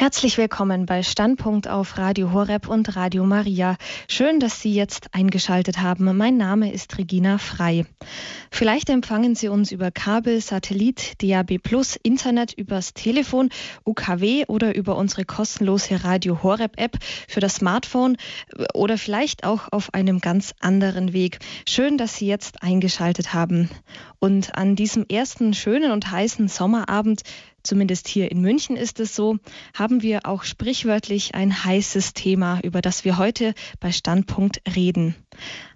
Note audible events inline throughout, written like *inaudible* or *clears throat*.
Herzlich willkommen bei Standpunkt auf Radio Horeb und Radio Maria. Schön, dass Sie jetzt eingeschaltet haben. Mein Name ist Regina Frei. Vielleicht empfangen Sie uns über Kabel, Satellit, DAB+, Internet, übers Telefon, UKW oder über unsere kostenlose Radio Horeb App für das Smartphone oder vielleicht auch auf einem ganz anderen Weg. Schön, dass Sie jetzt eingeschaltet haben. Und an diesem ersten schönen und heißen Sommerabend zumindest hier in München ist es so, haben wir auch sprichwörtlich ein heißes Thema, über das wir heute bei Standpunkt reden.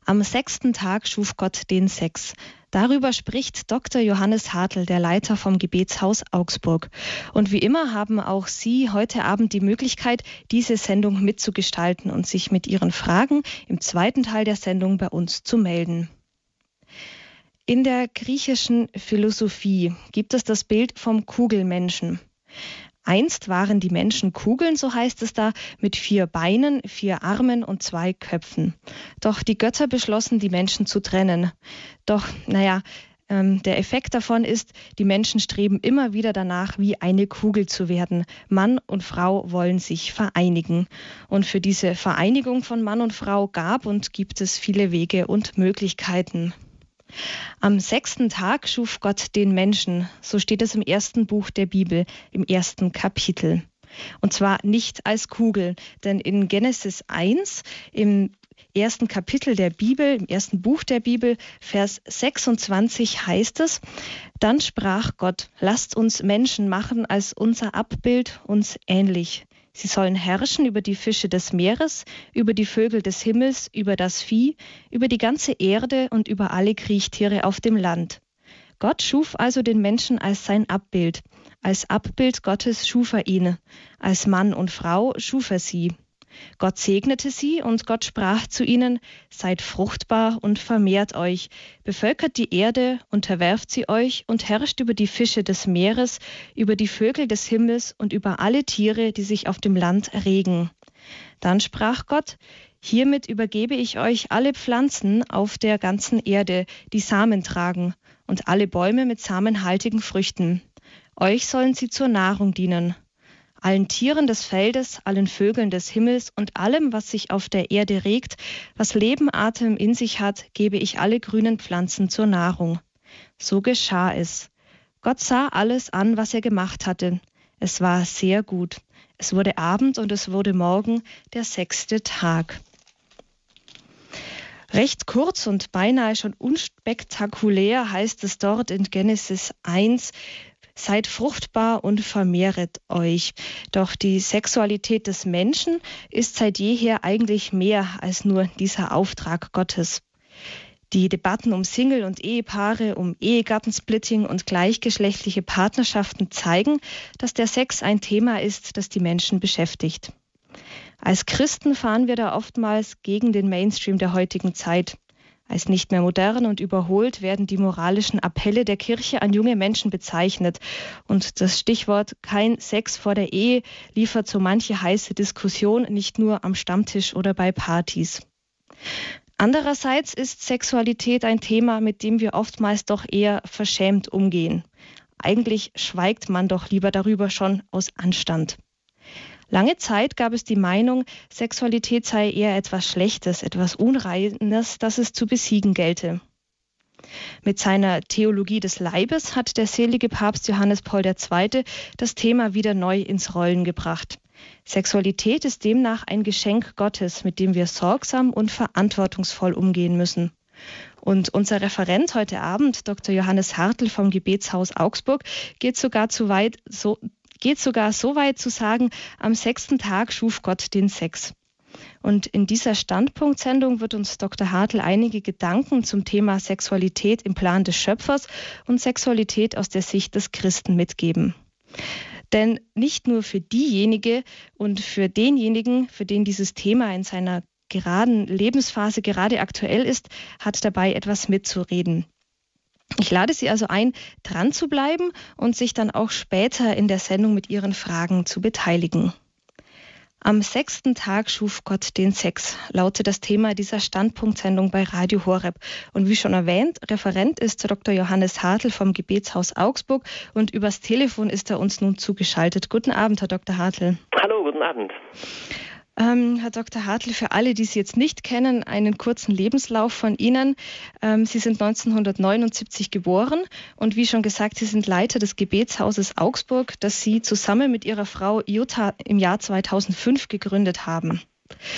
Am sechsten Tag schuf Gott den Sex. Darüber spricht Dr. Johannes Hartl, der Leiter vom Gebetshaus Augsburg. Und wie immer haben auch Sie heute Abend die Möglichkeit, diese Sendung mitzugestalten und sich mit Ihren Fragen im zweiten Teil der Sendung bei uns zu melden. In der griechischen Philosophie gibt es das Bild vom Kugelmenschen. Einst waren die Menschen Kugeln, so heißt es da, mit vier Beinen, vier Armen und zwei Köpfen. Doch die Götter beschlossen, die Menschen zu trennen. Doch, naja, ähm, der Effekt davon ist, die Menschen streben immer wieder danach, wie eine Kugel zu werden. Mann und Frau wollen sich vereinigen. Und für diese Vereinigung von Mann und Frau gab und gibt es viele Wege und Möglichkeiten. Am sechsten Tag schuf Gott den Menschen, so steht es im ersten Buch der Bibel, im ersten Kapitel. Und zwar nicht als Kugel, denn in Genesis 1, im ersten Kapitel der Bibel, im ersten Buch der Bibel, Vers 26 heißt es, dann sprach Gott, lasst uns Menschen machen als unser Abbild uns ähnlich. Sie sollen herrschen über die Fische des Meeres, über die Vögel des Himmels, über das Vieh, über die ganze Erde und über alle Kriechtiere auf dem Land. Gott schuf also den Menschen als sein Abbild. Als Abbild Gottes schuf er ihn. Als Mann und Frau schuf er sie. Gott segnete sie und Gott sprach zu ihnen, Seid fruchtbar und vermehrt euch, bevölkert die Erde, unterwerft sie euch und herrscht über die Fische des Meeres, über die Vögel des Himmels und über alle Tiere, die sich auf dem Land erregen. Dann sprach Gott, Hiermit übergebe ich euch alle Pflanzen auf der ganzen Erde, die Samen tragen, und alle Bäume mit samenhaltigen Früchten. Euch sollen sie zur Nahrung dienen allen Tieren des Feldes, allen Vögeln des Himmels und allem, was sich auf der Erde regt, was Leben, Atem in sich hat, gebe ich alle grünen Pflanzen zur Nahrung. So geschah es. Gott sah alles an, was er gemacht hatte. Es war sehr gut. Es wurde Abend und es wurde Morgen, der sechste Tag. Recht kurz und beinahe schon unspektakulär heißt es dort in Genesis 1, Seid fruchtbar und vermehret euch. Doch die Sexualität des Menschen ist seit jeher eigentlich mehr als nur dieser Auftrag Gottes. Die Debatten um Single- und Ehepaare, um Ehegattensplitting und gleichgeschlechtliche Partnerschaften zeigen, dass der Sex ein Thema ist, das die Menschen beschäftigt. Als Christen fahren wir da oftmals gegen den Mainstream der heutigen Zeit. Als nicht mehr modern und überholt werden die moralischen Appelle der Kirche an junge Menschen bezeichnet. Und das Stichwort kein Sex vor der Ehe liefert so manche heiße Diskussion nicht nur am Stammtisch oder bei Partys. Andererseits ist Sexualität ein Thema, mit dem wir oftmals doch eher verschämt umgehen. Eigentlich schweigt man doch lieber darüber schon aus Anstand. Lange Zeit gab es die Meinung, Sexualität sei eher etwas Schlechtes, etwas Unreines, das es zu besiegen gelte. Mit seiner Theologie des Leibes hat der selige Papst Johannes Paul II. das Thema wieder neu ins Rollen gebracht. Sexualität ist demnach ein Geschenk Gottes, mit dem wir sorgsam und verantwortungsvoll umgehen müssen. Und unser Referent heute Abend, Dr. Johannes Hartl vom Gebetshaus Augsburg, geht sogar zu weit, so, geht sogar so weit zu sagen, am sechsten Tag schuf Gott den Sex. Und in dieser Standpunktsendung wird uns Dr. Hartl einige Gedanken zum Thema Sexualität im Plan des Schöpfers und Sexualität aus der Sicht des Christen mitgeben. Denn nicht nur für diejenige und für denjenigen, für den dieses Thema in seiner geraden Lebensphase gerade aktuell ist, hat dabei etwas mitzureden. Ich lade Sie also ein, dran zu bleiben und sich dann auch später in der Sendung mit Ihren Fragen zu beteiligen. Am sechsten Tag schuf Gott den Sex, lautet das Thema dieser Standpunktsendung bei Radio Horeb. Und wie schon erwähnt, Referent ist Dr. Johannes Hartl vom Gebetshaus Augsburg und übers Telefon ist er uns nun zugeschaltet. Guten Abend, Herr Dr. Hartl. Hallo, guten Abend. Ähm, Herr Dr. Hartl, für alle, die Sie jetzt nicht kennen, einen kurzen Lebenslauf von Ihnen. Ähm, Sie sind 1979 geboren und wie schon gesagt, Sie sind Leiter des Gebetshauses Augsburg, das Sie zusammen mit Ihrer Frau Jutta im Jahr 2005 gegründet haben.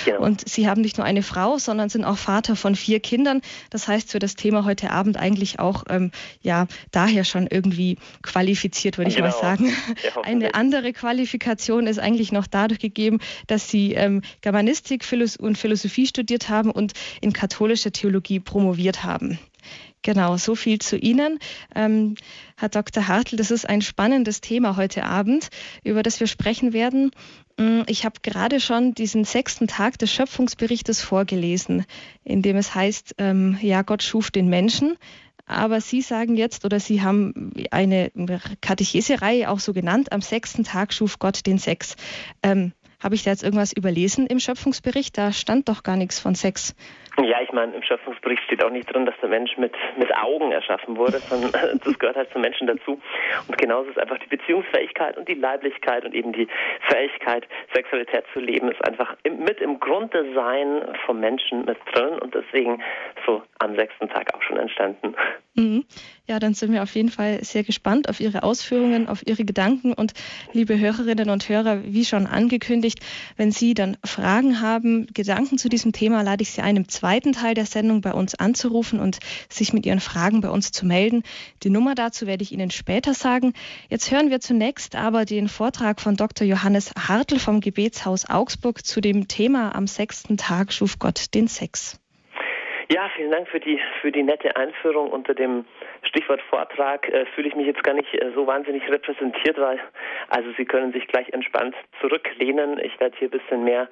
Genau. Und Sie haben nicht nur eine Frau, sondern sind auch Vater von vier Kindern. Das heißt, für das Thema heute Abend eigentlich auch ähm, ja daher schon irgendwie qualifiziert, würde ich genau. mal sagen. Ja, eine andere Qualifikation ist eigentlich noch dadurch gegeben, dass Sie ähm, Germanistik und Philosophie studiert haben und in katholischer Theologie promoviert haben. Genau, so viel zu Ihnen. Ähm, Herr Dr. Hartl, das ist ein spannendes Thema heute Abend, über das wir sprechen werden. Mm, ich habe gerade schon diesen sechsten Tag des Schöpfungsberichtes vorgelesen, in dem es heißt, ähm, ja, Gott schuf den Menschen. Aber Sie sagen jetzt, oder Sie haben eine Katechesereihe auch so genannt, am sechsten Tag schuf Gott den Sex. Ähm, habe ich da jetzt irgendwas überlesen im Schöpfungsbericht? Da stand doch gar nichts von Sex. Ja, ich meine, im Schöpfungsbericht steht auch nicht drin, dass der Mensch mit, mit Augen erschaffen wurde, sondern *laughs* das gehört halt zum Menschen dazu. Und genauso ist einfach die Beziehungsfähigkeit und die Leiblichkeit und eben die Fähigkeit, Sexualität zu leben, ist einfach mit im Grunddesign vom Menschen mit drin und deswegen so am sechsten Tag auch schon entstanden. Mhm. Ja, dann sind wir auf jeden Fall sehr gespannt auf Ihre Ausführungen, auf Ihre Gedanken und liebe Hörerinnen und Hörer, wie schon angekündigt, wenn Sie dann Fragen haben, Gedanken zu diesem Thema, lade ich Sie ein, im zweiten Teil der Sendung bei uns anzurufen und sich mit Ihren Fragen bei uns zu melden. Die Nummer dazu werde ich Ihnen später sagen. Jetzt hören wir zunächst aber den Vortrag von Dr. Johannes Hartl vom Gebetshaus Augsburg zu dem Thema am sechsten Tag schuf Gott den Sex. Ja, vielen Dank für die für die nette Einführung unter dem Stichwort Vortrag. Äh, fühle ich mich jetzt gar nicht äh, so wahnsinnig repräsentiert, weil also Sie können sich gleich entspannt zurücklehnen. Ich werde hier ein bisschen mehr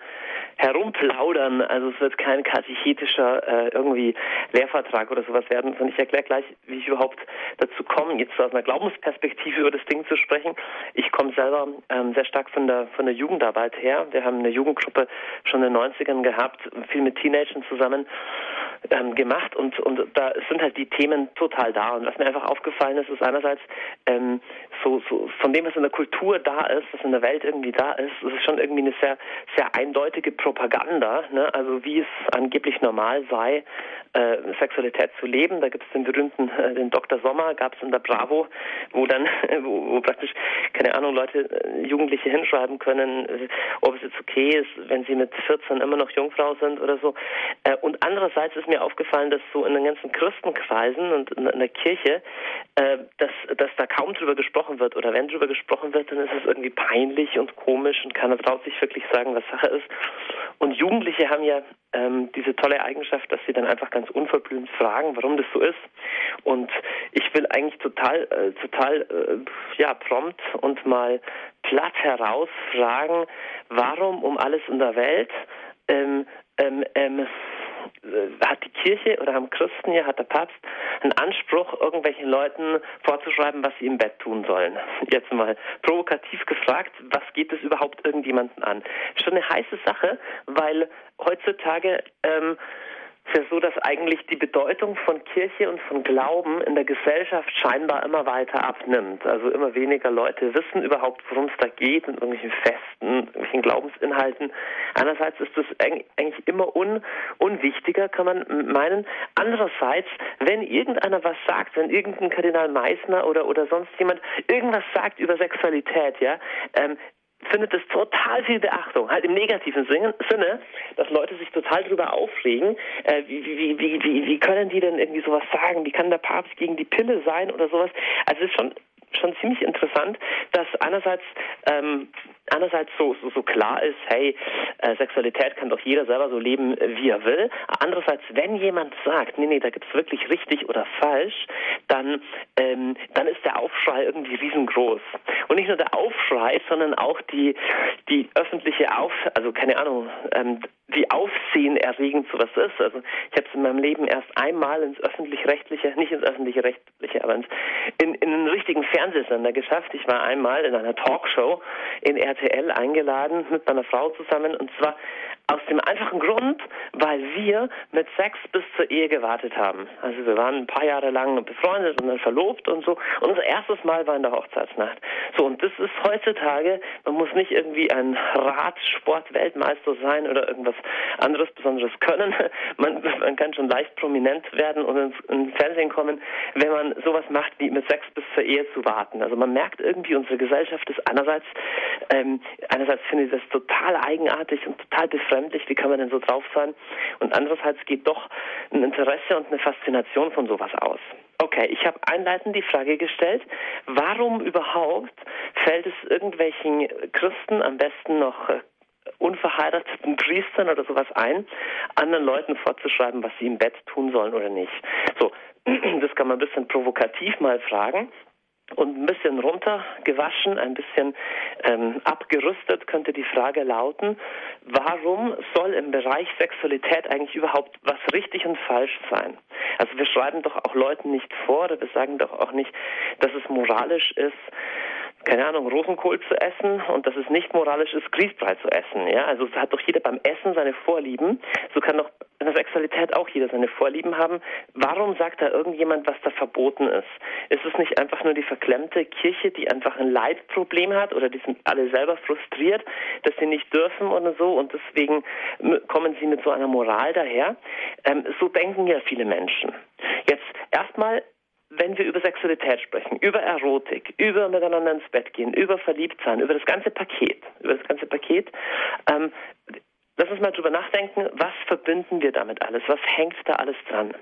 herumplaudern. Also es wird kein katechetischer äh, irgendwie Lehrvertrag oder sowas werden, sondern ich erkläre gleich, wie ich überhaupt dazu komme, jetzt aus einer Glaubensperspektive über das Ding zu sprechen. Ich komme selber ähm, sehr stark von der von der Jugendarbeit her. Wir haben eine Jugendgruppe schon in den 90ern gehabt, viel mit Teenagern zusammen ähm, gemacht und, und da sind halt die Themen total da. Und was mir einfach aufgefallen ist, ist einerseits ähm, so, so von dem, was in der Kultur da ist, was in der Welt irgendwie da ist, ist es schon irgendwie eine sehr, sehr eindeutige Propaganda, ne? also wie es angeblich normal sei, äh, Sexualität zu leben. Da gibt es den berühmten, äh, den Dr. Sommer, gab es in der Bravo, wo dann, *laughs* wo, wo praktisch, keine Ahnung, Leute, äh, Jugendliche hinschreiben können, äh, ob es jetzt okay ist, wenn sie mit 14 immer noch Jungfrau sind oder so. Äh, und andererseits ist mir aufgefallen, dass so in den ganzen Christenkreisen und in, in der Kirche, äh, dass, dass da kaum drüber gesprochen wird oder wenn drüber gesprochen wird, dann ist es irgendwie peinlich und komisch und keiner traut sich wirklich sagen, was Sache ist. Und Jugendliche haben ja ähm, diese tolle Eigenschaft, dass sie dann einfach ganz unverblümt fragen, warum das so ist. Und ich will eigentlich total, äh, total, äh, ja, prompt und mal platt heraus fragen, warum um alles in der Welt ähm, ähm, ähm, äh, hat die Kirche oder haben Christen ja, hat der Papst einen Anspruch, irgendwelchen Leuten vorzuschreiben, was sie im Bett tun sollen. Jetzt mal provokativ gefragt, was geht es überhaupt irgendjemanden an? Schon eine heiße Sache, weil heutzutage ähm, ist ja so, dass eigentlich die Bedeutung von Kirche und von Glauben in der Gesellschaft scheinbar immer weiter abnimmt. Also immer weniger Leute wissen überhaupt, worum es da geht, in irgendwelchen Festen, irgendwelchen Glaubensinhalten. Einerseits ist das eigentlich immer un, unwichtiger, kann man meinen. Andererseits, wenn irgendeiner was sagt, wenn irgendein Kardinal Meissner oder, oder sonst jemand irgendwas sagt über Sexualität, ja, ähm, findet es total viel Beachtung, halt im negativen Sinne, dass Leute sich total darüber aufregen, äh, wie, wie, wie, wie, wie können die denn irgendwie sowas sagen, wie kann der Papst gegen die Pille sein oder sowas. Also es ist schon schon ziemlich interessant, dass einerseits ähm, einerseits so, so, so klar ist, hey, äh, Sexualität kann doch jeder selber so leben, wie er will. Andererseits, wenn jemand sagt, nee, nee, da gibt's wirklich richtig oder falsch, dann, ähm, dann ist der Aufschrei irgendwie riesengroß. Und nicht nur der Aufschrei, sondern auch die, die öffentliche Auf, also keine Ahnung, ähm, wie aufsehenerregend sowas ist. Also ich habe es in meinem Leben erst einmal ins öffentlich-rechtliche, nicht ins öffentlich-rechtliche, aber ins, in, in einen richtigen Fernsehsender geschafft. Ich war einmal in einer Talkshow in RTL eingeladen mit meiner Frau zusammen. Und zwar aus dem einfachen Grund, weil wir mit Sex bis zur Ehe gewartet haben. Also wir waren ein paar Jahre lang befreundet und dann verlobt und so. Und unser erstes Mal war in der Hochzeitsnacht. So, und das ist heutzutage, man muss nicht irgendwie ein Radsport-Weltmeister sein oder irgendwas anderes Besonderes können. *laughs* Man, man kann schon leicht prominent werden und ins, ins Fernsehen kommen, wenn man sowas macht, wie mit Sex bis zur Ehe zu warten. Also man merkt irgendwie, unsere Gesellschaft ist einerseits, ähm, einerseits finde ich das total eigenartig und total befremdlich, wie kann man denn so drauf sein? Und andererseits geht doch ein Interesse und eine Faszination von sowas aus. Okay, ich habe einleitend die Frage gestellt, warum überhaupt fällt es irgendwelchen Christen am besten noch äh, unverheirateten Priestern oder sowas ein, anderen Leuten vorzuschreiben, was sie im Bett tun sollen oder nicht. So, *clears throat* das kann man ein bisschen provokativ mal fragen. Und ein bisschen runtergewaschen, ein bisschen ähm, abgerüstet könnte die Frage lauten, warum soll im Bereich Sexualität eigentlich überhaupt was richtig und falsch sein? Also wir schreiben doch auch Leuten nicht vor oder wir sagen doch auch nicht, dass es moralisch ist, keine Ahnung, Rosenkohl zu essen und dass es nicht moralisch ist, Grießbrei zu essen. Ja, also hat doch jeder beim Essen seine Vorlieben. So kann doch in der Sexualität auch jeder seine Vorlieben haben. Warum sagt da irgendjemand, was da verboten ist? Ist es nicht einfach nur die verklemmte Kirche, die einfach ein Leitproblem hat oder die sind alle selber frustriert, dass sie nicht dürfen oder so und deswegen kommen sie mit so einer Moral daher? Ähm, so denken ja viele Menschen. Jetzt erstmal wenn wir über Sexualität sprechen, über Erotik, über miteinander ins Bett gehen, über Verliebtsein, über das ganze Paket, über das ganze Paket, ähm, lass uns mal drüber nachdenken, was verbinden wir damit alles? Was hängt da alles dran?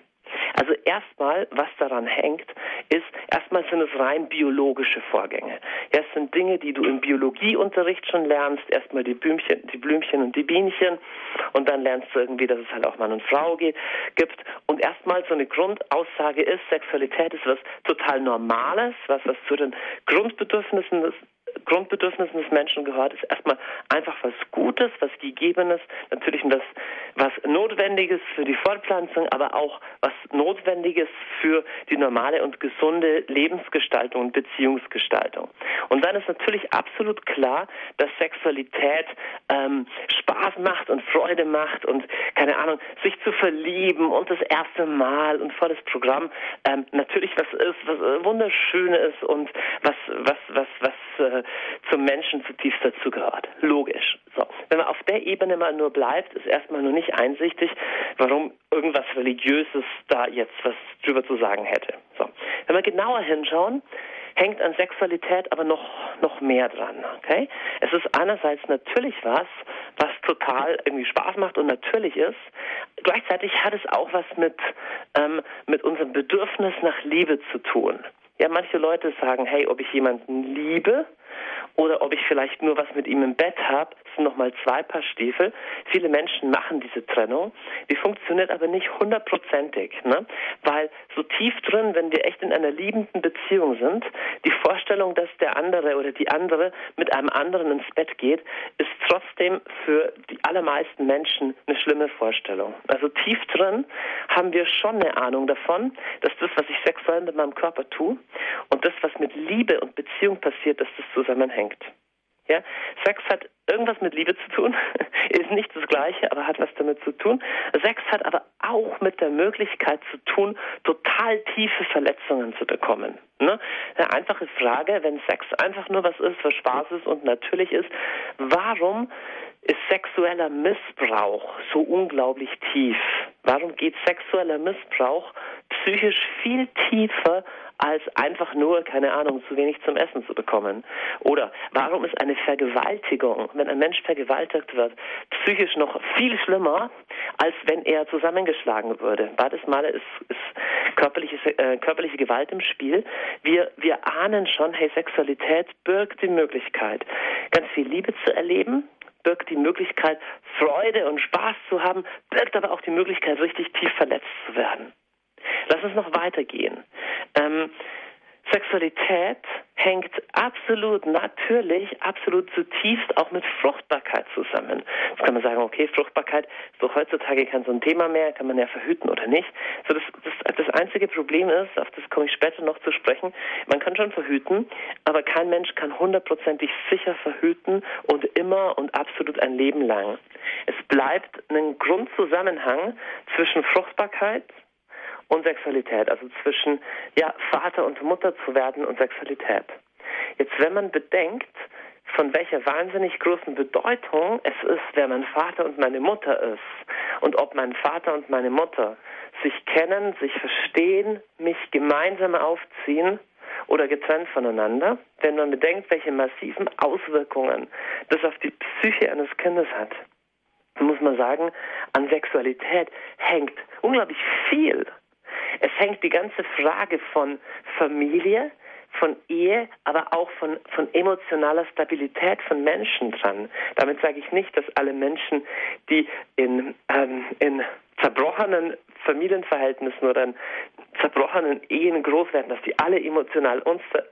Also erstmal, was daran hängt, ist, erstmal sind es rein biologische Vorgänge. Ja, es sind Dinge, die du im Biologieunterricht schon lernst. Erstmal die Blümchen, die Blümchen und die Bienchen. Und dann lernst du irgendwie, dass es halt auch Mann und Frau gibt. Und erstmal so eine Grundaussage ist, Sexualität ist was total Normales, was, was zu den Grundbedürfnissen Grundbedürfnissen des Menschen gehört, ist erstmal einfach was Gutes, was Gegebenes, natürlich was, was Notwendiges für die Fortpflanzung, aber auch was Notwendiges für die normale und gesunde Lebensgestaltung und Beziehungsgestaltung. Und dann ist natürlich absolut klar, dass Sexualität ähm, Spaß macht und Freude macht und keine Ahnung, sich zu verlieben und das erste Mal und volles Programm ähm, natürlich was ist, was äh, wunderschön ist und was was was was äh, zum Menschen zutiefst dazugehört. Logisch. So. Wenn man auf der Ebene mal nur bleibt, ist erstmal nur nicht einsichtig, warum irgendwas Religiöses da jetzt was drüber zu sagen hätte. So. Wenn wir genauer hinschauen, hängt an Sexualität aber noch, noch mehr dran. Okay? Es ist einerseits natürlich was, was total irgendwie Spaß macht und natürlich ist. Gleichzeitig hat es auch was mit, ähm, mit unserem Bedürfnis nach Liebe zu tun. Ja, manche Leute sagen, hey, ob ich jemanden liebe, oder ob ich vielleicht nur was mit ihm im Bett habe, sind nochmal zwei Paar Stiefel. Viele Menschen machen diese Trennung, die funktioniert aber nicht hundertprozentig, ne? weil so tief drin, wenn wir echt in einer liebenden Beziehung sind, die Vorstellung, dass der andere oder die andere mit einem anderen ins Bett geht, ist trotzdem für die allermeisten Menschen eine schlimme Vorstellung. Also tief drin haben wir schon eine Ahnung davon, dass das, was ich sexuell mit meinem Körper tue und das, was mit Liebe und Beziehung passiert, dass das zusammenhängt. Ja? Sex hat irgendwas mit Liebe zu tun, *laughs* ist nicht das Gleiche, aber hat was damit zu tun. Sex hat aber auch mit der Möglichkeit zu tun, total tiefe Verletzungen zu bekommen. Ne? Eine einfache Frage, wenn Sex einfach nur was ist, was Spaß ist und natürlich ist, warum ist sexueller Missbrauch so unglaublich tief? Warum geht sexueller Missbrauch psychisch viel tiefer als einfach nur, keine Ahnung, zu wenig zum Essen zu bekommen? Oder warum ist eine Vergewaltigung, wenn ein Mensch vergewaltigt wird, psychisch noch viel schlimmer, als wenn er zusammengeschlagen würde? Beides Male ist, ist körperliche, äh, körperliche Gewalt im Spiel. Wir, wir ahnen schon, hey, Sexualität birgt die Möglichkeit, ganz viel Liebe zu erleben, birgt die Möglichkeit, Freude und Spaß zu haben, birgt aber auch die Möglichkeit, richtig tief verletzt zu werden. Lass uns noch weitergehen. Ähm, Sexualität hängt absolut natürlich, absolut zutiefst auch mit Fruchtbarkeit zusammen. Jetzt kann man sagen, okay, Fruchtbarkeit ist doch heutzutage kein so ein Thema mehr, kann man ja verhüten oder nicht. So das, das, das einzige Problem ist, auf das komme ich später noch zu sprechen, man kann schon verhüten, aber kein Mensch kann hundertprozentig sicher verhüten und immer und absolut ein Leben lang. Es bleibt ein Grundzusammenhang zwischen Fruchtbarkeit, und Sexualität, also zwischen ja, Vater und Mutter zu werden und Sexualität. Jetzt, wenn man bedenkt, von welcher wahnsinnig großen Bedeutung es ist, wer mein Vater und meine Mutter ist und ob mein Vater und meine Mutter sich kennen, sich verstehen, mich gemeinsam aufziehen oder getrennt voneinander, wenn man bedenkt, welche massiven Auswirkungen das auf die Psyche eines Kindes hat, muss man sagen, an Sexualität hängt unglaublich viel. Es hängt die ganze Frage von Familie, von Ehe, aber auch von, von emotionaler Stabilität von Menschen dran. Damit sage ich nicht, dass alle Menschen, die in, ähm, in zerbrochenen Familienverhältnissen oder in zerbrochenen Ehen groß werden, dass die alle emotional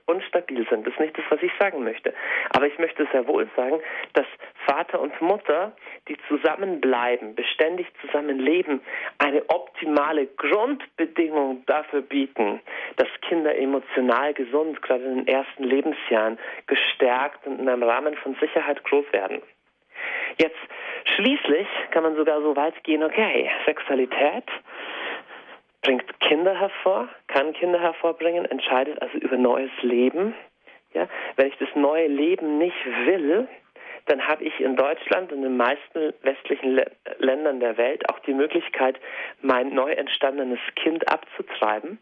unstabil sind. Das ist nicht das, was ich sagen möchte. Aber ich möchte sehr wohl sagen, dass Vater und Mutter, die zusammenbleiben, beständig zusammenleben, eine optimale Grundbedingung dafür bieten, dass Kinder emotional gesund, gerade in den ersten Lebensjahren, gestärkt und in einem Rahmen von Sicherheit groß werden. Jetzt schließlich kann man sogar so weit gehen, okay, Sexualität bringt Kinder hervor, kann Kinder hervorbringen, entscheidet also über neues Leben. Ja, wenn ich das neue Leben nicht will, dann habe ich in Deutschland und in den meisten westlichen Le Ländern der Welt auch die Möglichkeit, mein neu entstandenes Kind abzutreiben.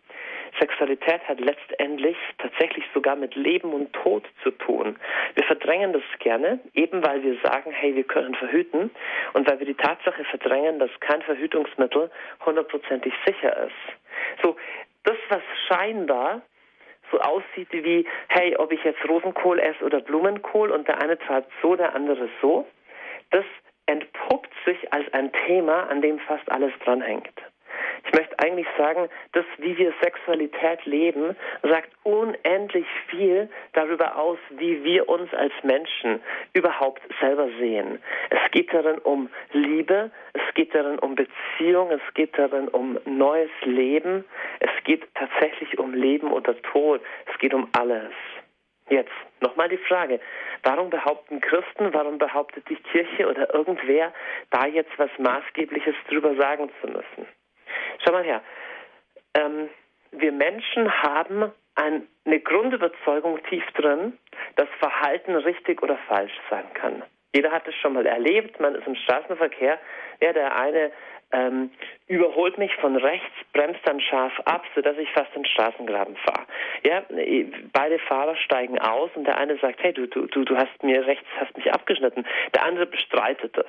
Sexualität hat letztendlich tatsächlich sogar mit Leben und Tod zu tun. Wir verdrängen das gerne, eben weil wir sagen, hey, wir können verhüten und weil wir die Tatsache verdrängen, dass kein Verhütungsmittel hundertprozentig sicher ist. So, das, was scheinbar so aussieht wie, hey, ob ich jetzt Rosenkohl esse oder Blumenkohl und der eine treibt so, der andere so, das entpuppt sich als ein Thema, an dem fast alles dranhängt. Ich möchte eigentlich sagen, dass wie wir Sexualität leben, sagt unendlich viel darüber aus, wie wir uns als Menschen überhaupt selber sehen. Es geht darin um Liebe, es geht darin um Beziehung, es geht darin um neues Leben, es geht tatsächlich um Leben oder Tod, es geht um alles. Jetzt nochmal die Frage, warum behaupten Christen, warum behauptet die Kirche oder irgendwer, da jetzt was Maßgebliches drüber sagen zu müssen? Schau mal her. Ähm, wir Menschen haben ein, eine Grundüberzeugung tief drin, dass Verhalten richtig oder falsch sein kann. Jeder hat es schon mal erlebt, man ist im Straßenverkehr, ja, der eine ähm, überholt mich von rechts, bremst dann scharf ab, sodass ich fast in den Straßengraben fahre. Ja, beide Fahrer steigen aus und der eine sagt, hey, du, du, du hast mir rechts, hast mich abgeschnitten. Der andere bestreitet das.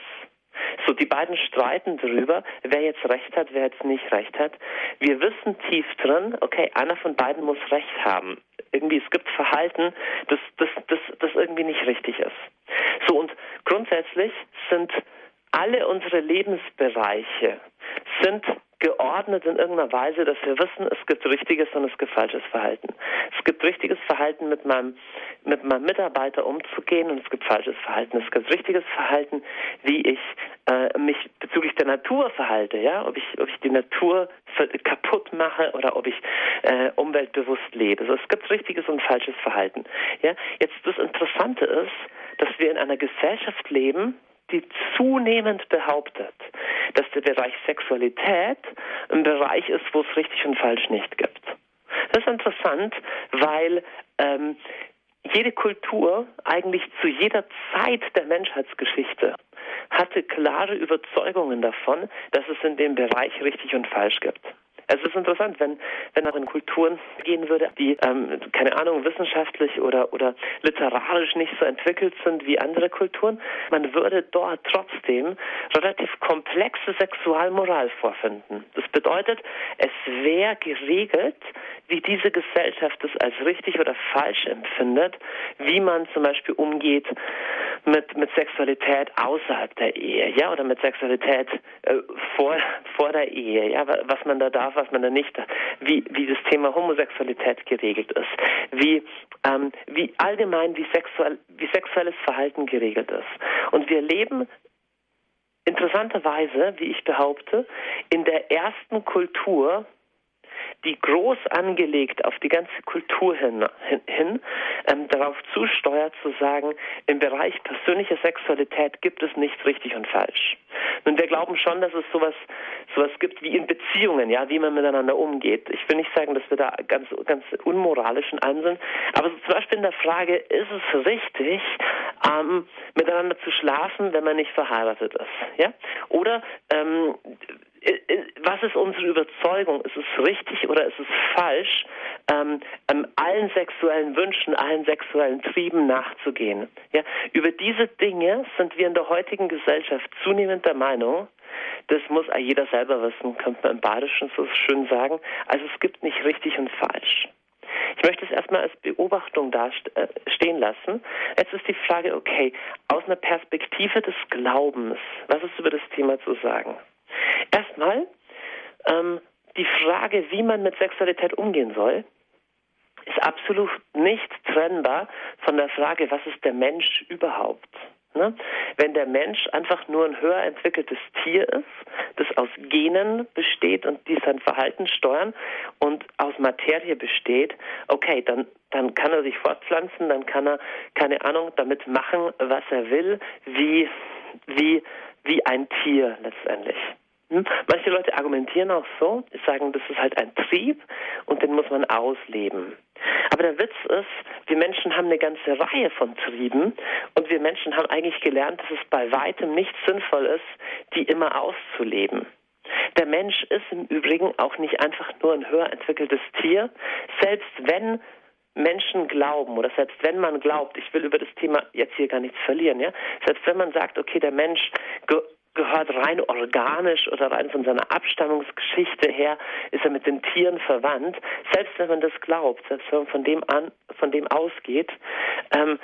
So, die beiden streiten darüber, wer jetzt recht hat, wer jetzt nicht recht hat. Wir wissen tief drin, okay, einer von beiden muss recht haben. Irgendwie, es gibt Verhalten, das, das, das, das irgendwie nicht richtig ist. So, und grundsätzlich sind alle unsere Lebensbereiche sind geordnet in irgendeiner Weise, dass wir wissen, es gibt richtiges und es gibt falsches Verhalten. Es gibt richtiges Verhalten, mit meinem, mit meinem Mitarbeiter umzugehen und es gibt falsches Verhalten. Es gibt richtiges Verhalten, wie ich äh, mich bezüglich der Natur verhalte, ja, ob ich, ob ich die Natur kaputt mache oder ob ich äh, umweltbewusst lebe. Also es gibt richtiges und falsches Verhalten. Ja, jetzt das Interessante ist, dass wir in einer Gesellschaft leben, die zunehmend behauptet, dass der Bereich Sexualität ein Bereich ist, wo es richtig und falsch nicht gibt. Das ist interessant, weil ähm, jede Kultur eigentlich zu jeder Zeit der Menschheitsgeschichte hatte klare Überzeugungen davon, dass es in dem Bereich richtig und falsch gibt. Es ist interessant, wenn, wenn auch in Kulturen gehen würde, die, ähm, keine Ahnung, wissenschaftlich oder, oder literarisch nicht so entwickelt sind wie andere Kulturen, man würde dort trotzdem relativ komplexe Sexualmoral vorfinden. Das bedeutet, es wäre geregelt, wie diese Gesellschaft es als richtig oder falsch empfindet, wie man zum Beispiel umgeht mit, mit Sexualität außerhalb der Ehe, ja, oder mit Sexualität äh, vor, vor der Ehe, ja, was man da darf, was man da nicht, wie, wie das Thema Homosexualität geregelt ist, wie, ähm, wie allgemein wie, sexuell, wie sexuelles Verhalten geregelt ist. Und wir leben interessanterweise, wie ich behaupte, in der ersten Kultur, die groß angelegt auf die ganze Kultur hin, hin ähm, darauf zusteuert zu sagen, im Bereich persönlicher Sexualität gibt es nichts richtig und falsch. Nun, wir glauben schon, dass es sowas, sowas gibt wie in Beziehungen, ja, wie man miteinander umgeht. Ich will nicht sagen, dass wir da ganz, ganz unmoralisch in sind, aber so zum Beispiel in der Frage, ist es richtig, ähm, miteinander zu schlafen, wenn man nicht verheiratet ist, ja? Oder ähm, äh, äh, was ist unsere Überzeugung? Ist es richtig oder ist es falsch, ähm, ähm, allen sexuellen Wünschen, allen sexuellen Trieben nachzugehen? Ja, über diese Dinge sind wir in der heutigen Gesellschaft zunehmend der Meinung, das muss jeder selber wissen, könnte man im Badischen so schön sagen. Also es gibt nicht richtig und falsch. Ich möchte es erstmal als Beobachtung äh, stehen lassen. Jetzt ist die Frage, okay, aus einer Perspektive des Glaubens, was ist über das Thema zu sagen? Erstmal ähm, die Frage, wie man mit Sexualität umgehen soll, ist absolut nicht trennbar von der Frage, was ist der Mensch überhaupt? Ne? Wenn der Mensch einfach nur ein höher entwickeltes Tier ist, das aus Genen besteht und die sein Verhalten steuern und aus Materie besteht, okay, dann, dann kann er sich fortpflanzen, dann kann er, keine Ahnung, damit machen, was er will, wie, wie, wie ein Tier letztendlich. Hm? Manche Leute argumentieren auch so, sagen, das ist halt ein Trieb und den muss man ausleben. Aber der Witz ist, wir Menschen haben eine ganze Reihe von Trieben und wir Menschen haben eigentlich gelernt, dass es bei weitem nicht sinnvoll ist, die immer auszuleben. Der Mensch ist im Übrigen auch nicht einfach nur ein höher entwickeltes Tier, selbst wenn Menschen glauben oder selbst wenn man glaubt, ich will über das Thema jetzt hier gar nichts verlieren, ja, selbst wenn man sagt, okay, der Mensch gehört rein organisch oder rein von seiner Abstammungsgeschichte her, ist er mit den Tieren verwandt. Selbst wenn man das glaubt, selbst wenn man von dem an, von dem ausgeht, ähm,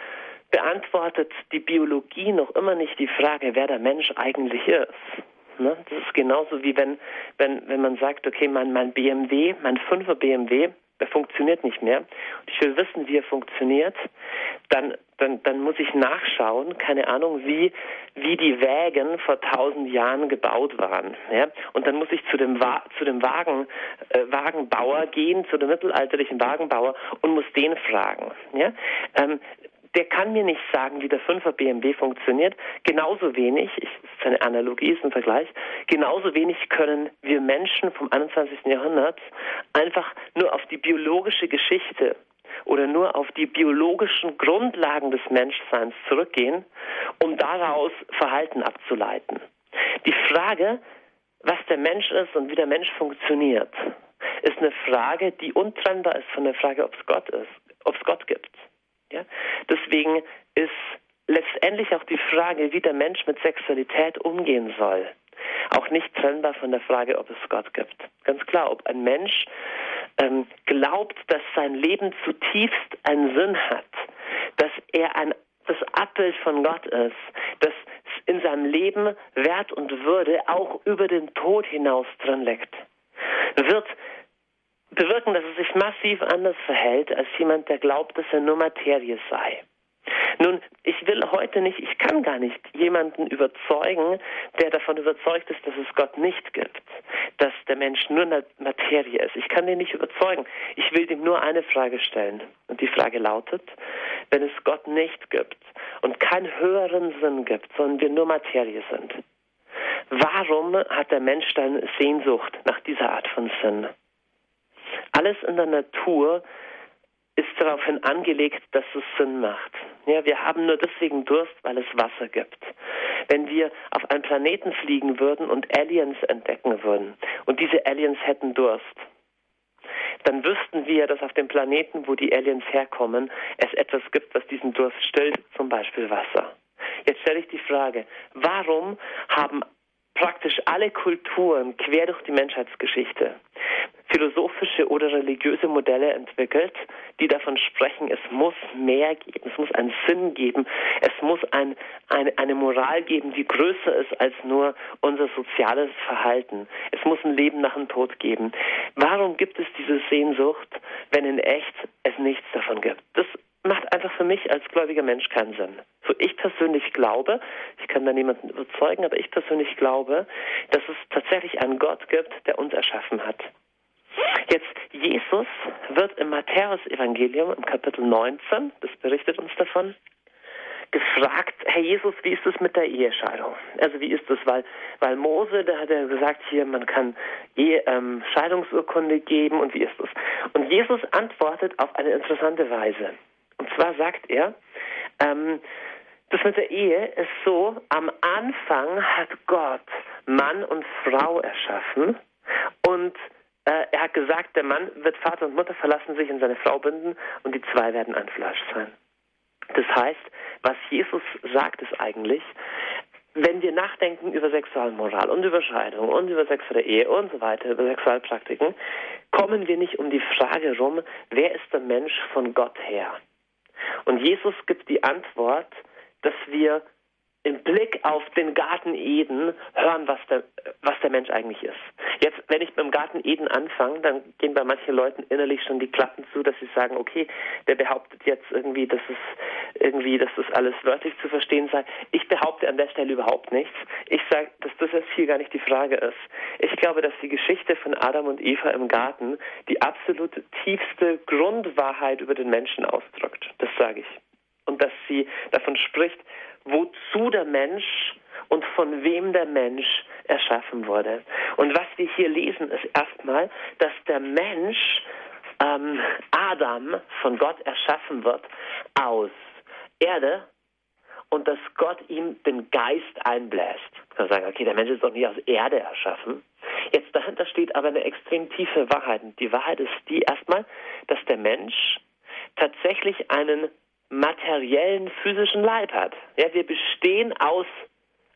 beantwortet die Biologie noch immer nicht die Frage, wer der Mensch eigentlich ist. Ne? Das ist genauso wie wenn, wenn, wenn man sagt, okay, mein, mein BMW, mein 5er BMW, der funktioniert nicht mehr. Und ich will wissen, wie er funktioniert. Dann, dann, dann muss ich nachschauen, keine Ahnung, wie, wie die Wägen vor tausend Jahren gebaut waren. Ja? Und dann muss ich zu dem, Wa zu dem Wagen, äh, Wagenbauer gehen, zu dem mittelalterlichen Wagenbauer und muss den fragen. Ja? Ähm, der kann mir nicht sagen, wie der 5er BMW funktioniert. Genauso wenig, ich, das ist eine Analogie, ist ein Vergleich, genauso wenig können wir Menschen vom 21. Jahrhundert einfach nur auf die biologische Geschichte oder nur auf die biologischen Grundlagen des Menschseins zurückgehen, um daraus Verhalten abzuleiten. Die Frage, was der Mensch ist und wie der Mensch funktioniert, ist eine Frage, die untrennbar ist von der Frage, ob es Gott ist, ob es Gott gibt. Ja? Deswegen ist letztendlich auch die Frage, wie der Mensch mit Sexualität umgehen soll, auch nicht trennbar von der Frage, ob es Gott gibt. Ganz klar, ob ein Mensch ähm, glaubt, dass sein Leben zutiefst einen Sinn hat, dass er ein, das Abbild von Gott ist, dass in seinem Leben Wert und Würde auch über den Tod hinaus drin liegt, wird bewirken, dass er sich massiv anders verhält als jemand, der glaubt, dass er nur Materie sei. Nun, ich will heute nicht, ich kann gar nicht jemanden überzeugen, der davon überzeugt ist, dass es Gott nicht gibt, dass der Mensch nur Materie ist. Ich kann den nicht überzeugen. Ich will ihm nur eine Frage stellen. Und die Frage lautet, wenn es Gott nicht gibt und keinen höheren Sinn gibt, sondern wir nur Materie sind, warum hat der Mensch dann Sehnsucht nach dieser Art von Sinn? Alles in der Natur ist daraufhin angelegt, dass es Sinn macht. Ja, wir haben nur deswegen Durst, weil es Wasser gibt. Wenn wir auf einen Planeten fliegen würden und Aliens entdecken würden und diese Aliens hätten Durst, dann wüssten wir, dass auf dem Planeten, wo die Aliens herkommen, es etwas gibt, was diesen Durst stillt, zum Beispiel Wasser. Jetzt stelle ich die Frage, warum haben praktisch alle Kulturen quer durch die Menschheitsgeschichte philosophische oder religiöse Modelle entwickelt, die davon sprechen, es muss mehr geben, es muss einen Sinn geben, es muss ein, eine, eine Moral geben, die größer ist als nur unser soziales Verhalten. Es muss ein Leben nach dem Tod geben. Warum gibt es diese Sehnsucht, wenn in echt es nichts davon gibt? Das macht einfach für mich als gläubiger Mensch keinen Sinn. So ich persönlich glaube, ich kann da niemanden überzeugen, aber ich persönlich glaube, dass es tatsächlich einen Gott gibt, der uns erschaffen hat. Jetzt, Jesus wird im Matthäus-Evangelium im Kapitel 19, das berichtet uns davon, gefragt, Herr Jesus, wie ist es mit der Ehescheidung? Also wie ist es, weil, weil Mose, da hat er gesagt, hier, man kann Ehe, ähm, Scheidungsurkunde geben und wie ist es? Und Jesus antwortet auf eine interessante Weise. Und zwar sagt er, ähm, das mit der Ehe ist so, am Anfang hat Gott Mann und Frau erschaffen und äh, er hat gesagt, der Mann wird Vater und Mutter verlassen, sich in seine Frau binden und die zwei werden ein Fleisch sein. Das heißt, was Jesus sagt, ist eigentlich, wenn wir nachdenken über Sexualmoral und über Scheidung und über sexuelle Ehe und so weiter, über Sexualpraktiken, kommen wir nicht um die Frage rum, wer ist der Mensch von Gott her? Und Jesus gibt die Antwort, dass wir im Blick auf den Garten Eden hören, was der, was der Mensch eigentlich ist. Jetzt, wenn ich beim Garten Eden anfange, dann gehen bei manchen Leuten innerlich schon die Klappen zu, dass sie sagen, okay, der behauptet jetzt irgendwie, dass es irgendwie, dass das alles wörtlich zu verstehen sei. Ich behaupte an der Stelle überhaupt nichts. Ich sage, dass das jetzt hier gar nicht die Frage ist. Ich glaube, dass die Geschichte von Adam und Eva im Garten die absolute tiefste Grundwahrheit über den Menschen ausdrückt. Das sage ich. Und dass sie davon spricht, wozu der Mensch und von wem der Mensch erschaffen wurde. Und was wir hier lesen, ist erstmal, dass der Mensch ähm, Adam von Gott erschaffen wird aus Erde und dass Gott ihm den Geist einbläst. Man sagen, okay, der Mensch ist doch nicht aus Erde erschaffen. Jetzt dahinter steht aber eine extrem tiefe Wahrheit. Und die Wahrheit ist die erstmal, dass der Mensch tatsächlich einen materiellen physischen Leib hat. Ja, wir bestehen aus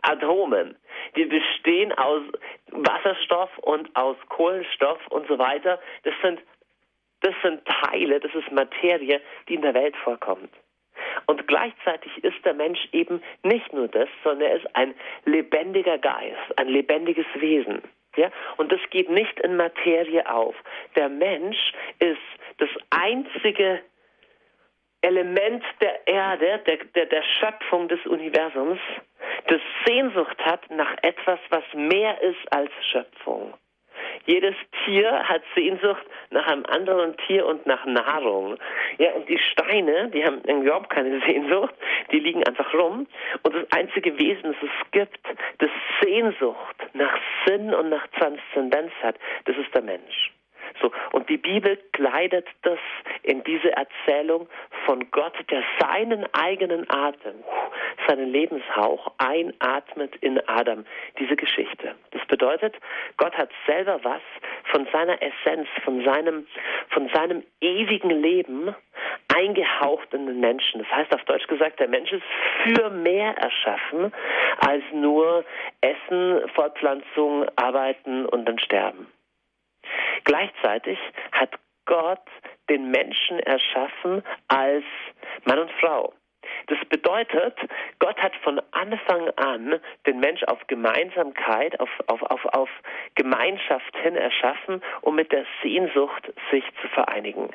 Atomen. Wir bestehen aus Wasserstoff und aus Kohlenstoff und so weiter. Das sind, das sind Teile, das ist Materie, die in der Welt vorkommt. Und gleichzeitig ist der Mensch eben nicht nur das, sondern er ist ein lebendiger Geist, ein lebendiges Wesen. Ja? Und das geht nicht in Materie auf. Der Mensch ist das einzige Element der Erde, der, der, der Schöpfung des Universums, das Sehnsucht hat nach etwas, was mehr ist als Schöpfung. Jedes Tier hat Sehnsucht nach einem anderen Tier und nach Nahrung. Ja, und die Steine, die haben überhaupt keine Sehnsucht, die liegen einfach rum. Und das einzige Wesen, das es gibt, das Sehnsucht nach Sinn und nach Transzendenz hat, das ist der Mensch. So, und die Bibel kleidet das in diese Erzählung von Gott, der seinen eigenen Atem, seinen Lebenshauch einatmet in Adam, diese Geschichte. Das bedeutet, Gott hat selber was von seiner Essenz, von seinem, von seinem ewigen Leben eingehaucht in den Menschen. Das heißt auf Deutsch gesagt, der Mensch ist für mehr erschaffen als nur Essen, Fortpflanzung, Arbeiten und dann Sterben. Gleichzeitig hat Gott den Menschen erschaffen als Mann und Frau. Das bedeutet, Gott hat von Anfang an den Mensch auf Gemeinsamkeit, auf, auf, auf, auf Gemeinschaft hin erschaffen, um mit der Sehnsucht sich zu vereinigen.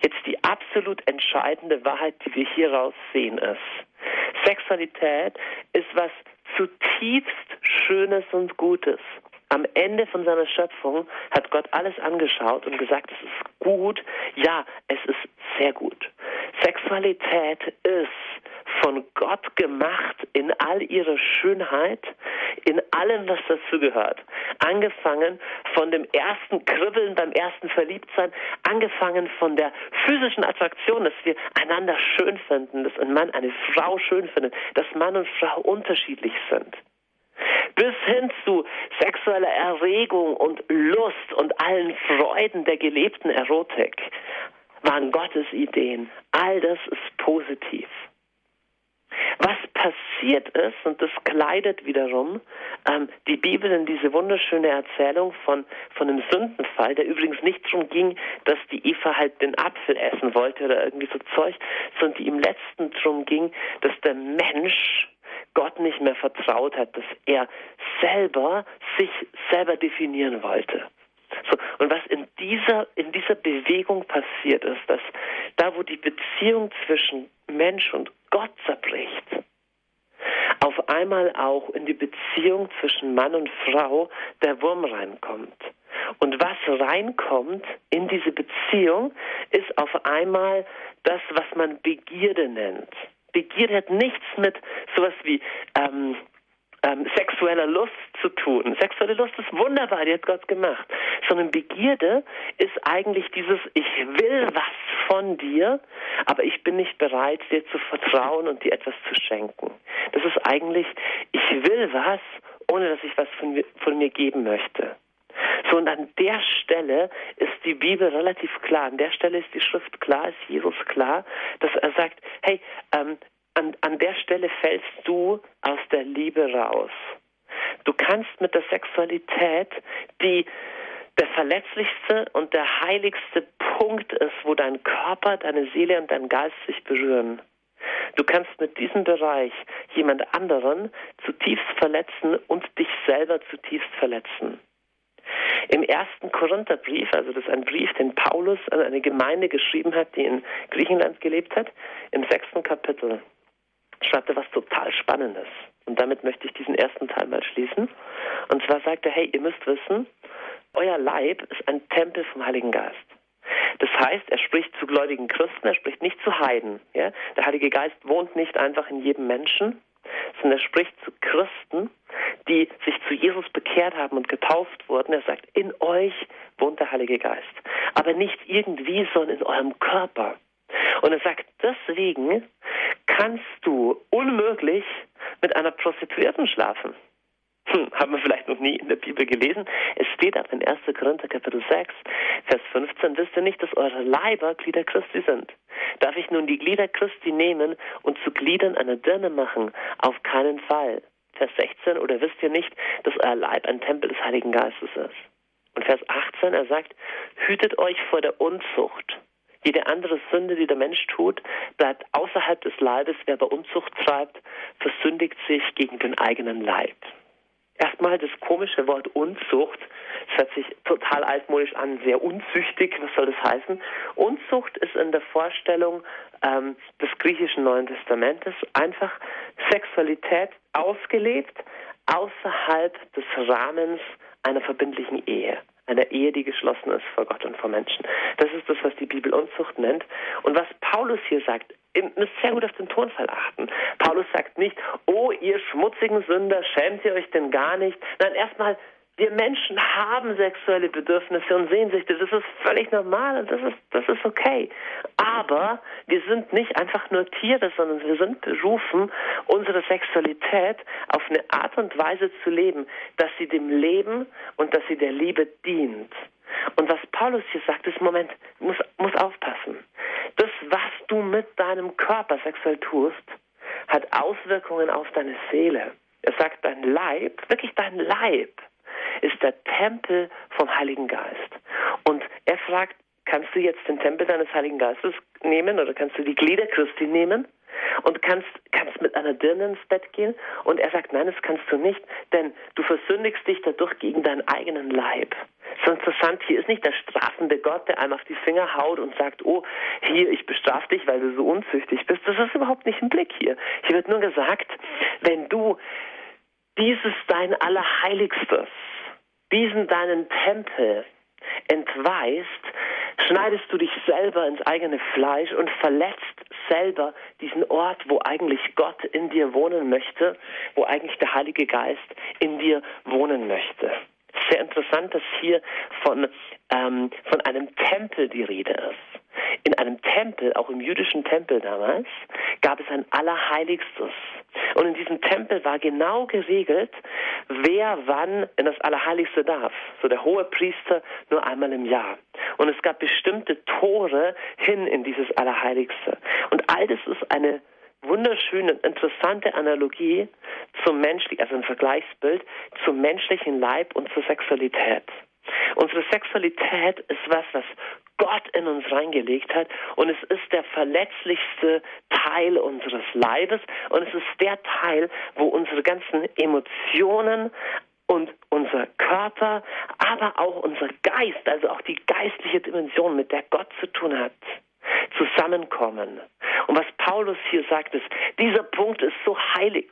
Jetzt die absolut entscheidende Wahrheit, die wir hieraus sehen, ist, Sexualität ist was zutiefst Schönes und Gutes am Ende von seiner Schöpfung hat Gott alles angeschaut und gesagt, es ist gut. Ja, es ist sehr gut. Sexualität ist von Gott gemacht in all ihrer Schönheit, in allem, was dazu gehört. Angefangen von dem ersten Kribbeln beim ersten Verliebtsein, angefangen von der physischen Attraktion, dass wir einander schön finden, dass ein Mann eine Frau schön findet, dass Mann und Frau unterschiedlich sind bis hin zu sexueller Erregung und Lust und allen Freuden der gelebten Erotik waren Gottes Ideen. All das ist positiv. Was passiert ist, und das kleidet wiederum ähm, die Bibel in diese wunderschöne Erzählung von, von einem Sündenfall, der übrigens nicht darum ging, dass die Eva halt den Apfel essen wollte oder irgendwie so Zeug, sondern die im letzten darum ging, dass der Mensch Gott nicht mehr vertraut hat, dass er selber sich selber definieren wollte. So, und was in dieser, in dieser Bewegung passiert ist, dass da, wo die Beziehung zwischen Mensch und Gott zerbricht, auf einmal auch in die Beziehung zwischen Mann und Frau der Wurm reinkommt. Und was reinkommt in diese Beziehung, ist auf einmal das, was man Begierde nennt. Begierde hat nichts mit sowas wie ähm, ähm, sexueller Lust zu tun. Sexuelle Lust ist wunderbar, die hat Gott gemacht. Sondern Begierde ist eigentlich dieses, ich will was von dir, aber ich bin nicht bereit, dir zu vertrauen und dir etwas zu schenken. Das ist eigentlich, ich will was, ohne dass ich was von mir, von mir geben möchte. So, und an der Stelle ist die Bibel relativ klar. An der Stelle ist die Schrift klar, ist Jesus klar, dass er sagt, hey, ähm, an, an der Stelle fällst du aus der Liebe raus. Du kannst mit der Sexualität, die der verletzlichste und der heiligste Punkt ist, wo dein Körper, deine Seele und dein Geist sich berühren. Du kannst mit diesem Bereich jemand anderen zutiefst verletzen und dich selber zutiefst verletzen. Im ersten Korintherbrief, also das ist ein Brief, den Paulus an eine Gemeinde geschrieben hat, die in Griechenland gelebt hat, im sechsten Kapitel, schreibt er was total Spannendes. Und damit möchte ich diesen ersten Teil mal schließen. Und zwar sagt er, hey, ihr müsst wissen, euer Leib ist ein Tempel vom Heiligen Geist. Das heißt, er spricht zu gläubigen Christen, er spricht nicht zu Heiden. Ja? Der Heilige Geist wohnt nicht einfach in jedem Menschen, sondern er spricht zu Christen, die sich zu Jesus bekehrt haben und getauft wurden. Er sagt, in euch wohnt der Heilige Geist. Aber nicht irgendwie, sondern in eurem Körper. Und er sagt, deswegen kannst du unmöglich mit einer Prostituierten schlafen. Hm, haben wir vielleicht noch nie in der Bibel gelesen. Es steht aber in 1. Korinther Kapitel 6, Vers 15, wisst ihr nicht, dass eure Leiber Glieder Christi sind? Darf ich nun die Glieder Christi nehmen und zu Gliedern einer Dirne machen? Auf keinen Fall. Vers 16, oder wisst ihr nicht, dass euer Leib ein Tempel des Heiligen Geistes ist? Und Vers 18, er sagt, hütet euch vor der Unzucht. Jede andere Sünde, die der Mensch tut, bleibt außerhalb des Leibes. Wer bei Unzucht treibt, versündigt sich gegen den eigenen Leib. Erstmal das komische Wort Unzucht. Das hört sich total altmodisch an, sehr unzüchtig. Was soll das heißen? Unzucht ist in der Vorstellung ähm, des griechischen Neuen Testamentes einfach Sexualität ausgelebt außerhalb des Rahmens einer verbindlichen Ehe einer Ehe, die geschlossen ist vor Gott und vor Menschen. Das ist das, was die Bibel Unzucht nennt. Und was Paulus hier sagt, ihr müsst sehr gut auf den Tonfall achten. Paulus sagt nicht, oh ihr schmutzigen Sünder, schämt ihr euch denn gar nicht? Nein, erstmal wir Menschen haben sexuelle Bedürfnisse und Sehnsüchte. Das ist völlig normal und das ist, das ist okay. Aber wir sind nicht einfach nur Tiere, sondern wir sind berufen, unsere Sexualität auf eine Art und Weise zu leben, dass sie dem Leben und dass sie der Liebe dient. Und was Paulus hier sagt, ist, Moment, muss, muss aufpassen. Das, was du mit deinem Körper sexuell tust, hat Auswirkungen auf deine Seele. Er sagt, dein Leib, wirklich dein Leib, ist der Tempel vom Heiligen Geist. Und er fragt, kannst du jetzt den Tempel deines Heiligen Geistes nehmen oder kannst du die Glieder Christi nehmen? und kannst, kannst mit einer Dirne ins Bett gehen. Und er sagt, nein, das kannst du nicht, denn du versündigst dich dadurch gegen deinen eigenen Leib. So interessant, hier ist nicht der strafende Gott, der einem auf die Finger haut und sagt, oh, hier, ich bestrafe dich, weil du so unzüchtig bist. Das ist überhaupt nicht im Blick hier. Hier wird nur gesagt, wenn du dieses dein Allerheiligstes diesen deinen Tempel entweist, schneidest du dich selber ins eigene Fleisch und verletzt selber diesen Ort, wo eigentlich Gott in dir wohnen möchte, wo eigentlich der Heilige Geist in dir wohnen möchte. Sehr interessant, dass hier von, ähm, von einem Tempel die Rede ist. In einem Tempel, auch im jüdischen Tempel damals, gab es ein Allerheiligstes. Und in diesem Tempel war genau geregelt, wer wann in das Allerheiligste darf. So der hohe Priester nur einmal im Jahr. Und es gab bestimmte Tore hin in dieses Allerheiligste. Und all das ist eine wunderschöne, interessante Analogie zum menschlichen, also ein Vergleichsbild zum menschlichen Leib und zur Sexualität. Unsere Sexualität ist was, was Gott in uns reingelegt hat. Und es ist der verletzlichste Teil unseres Leibes und es ist der Teil, wo unsere ganzen Emotionen und unser Körper, aber auch unser Geist, also auch die geistliche Dimension, mit der Gott zu tun hat, zusammenkommen. Und was Paulus hier sagt, ist, dieser Punkt ist so heilig,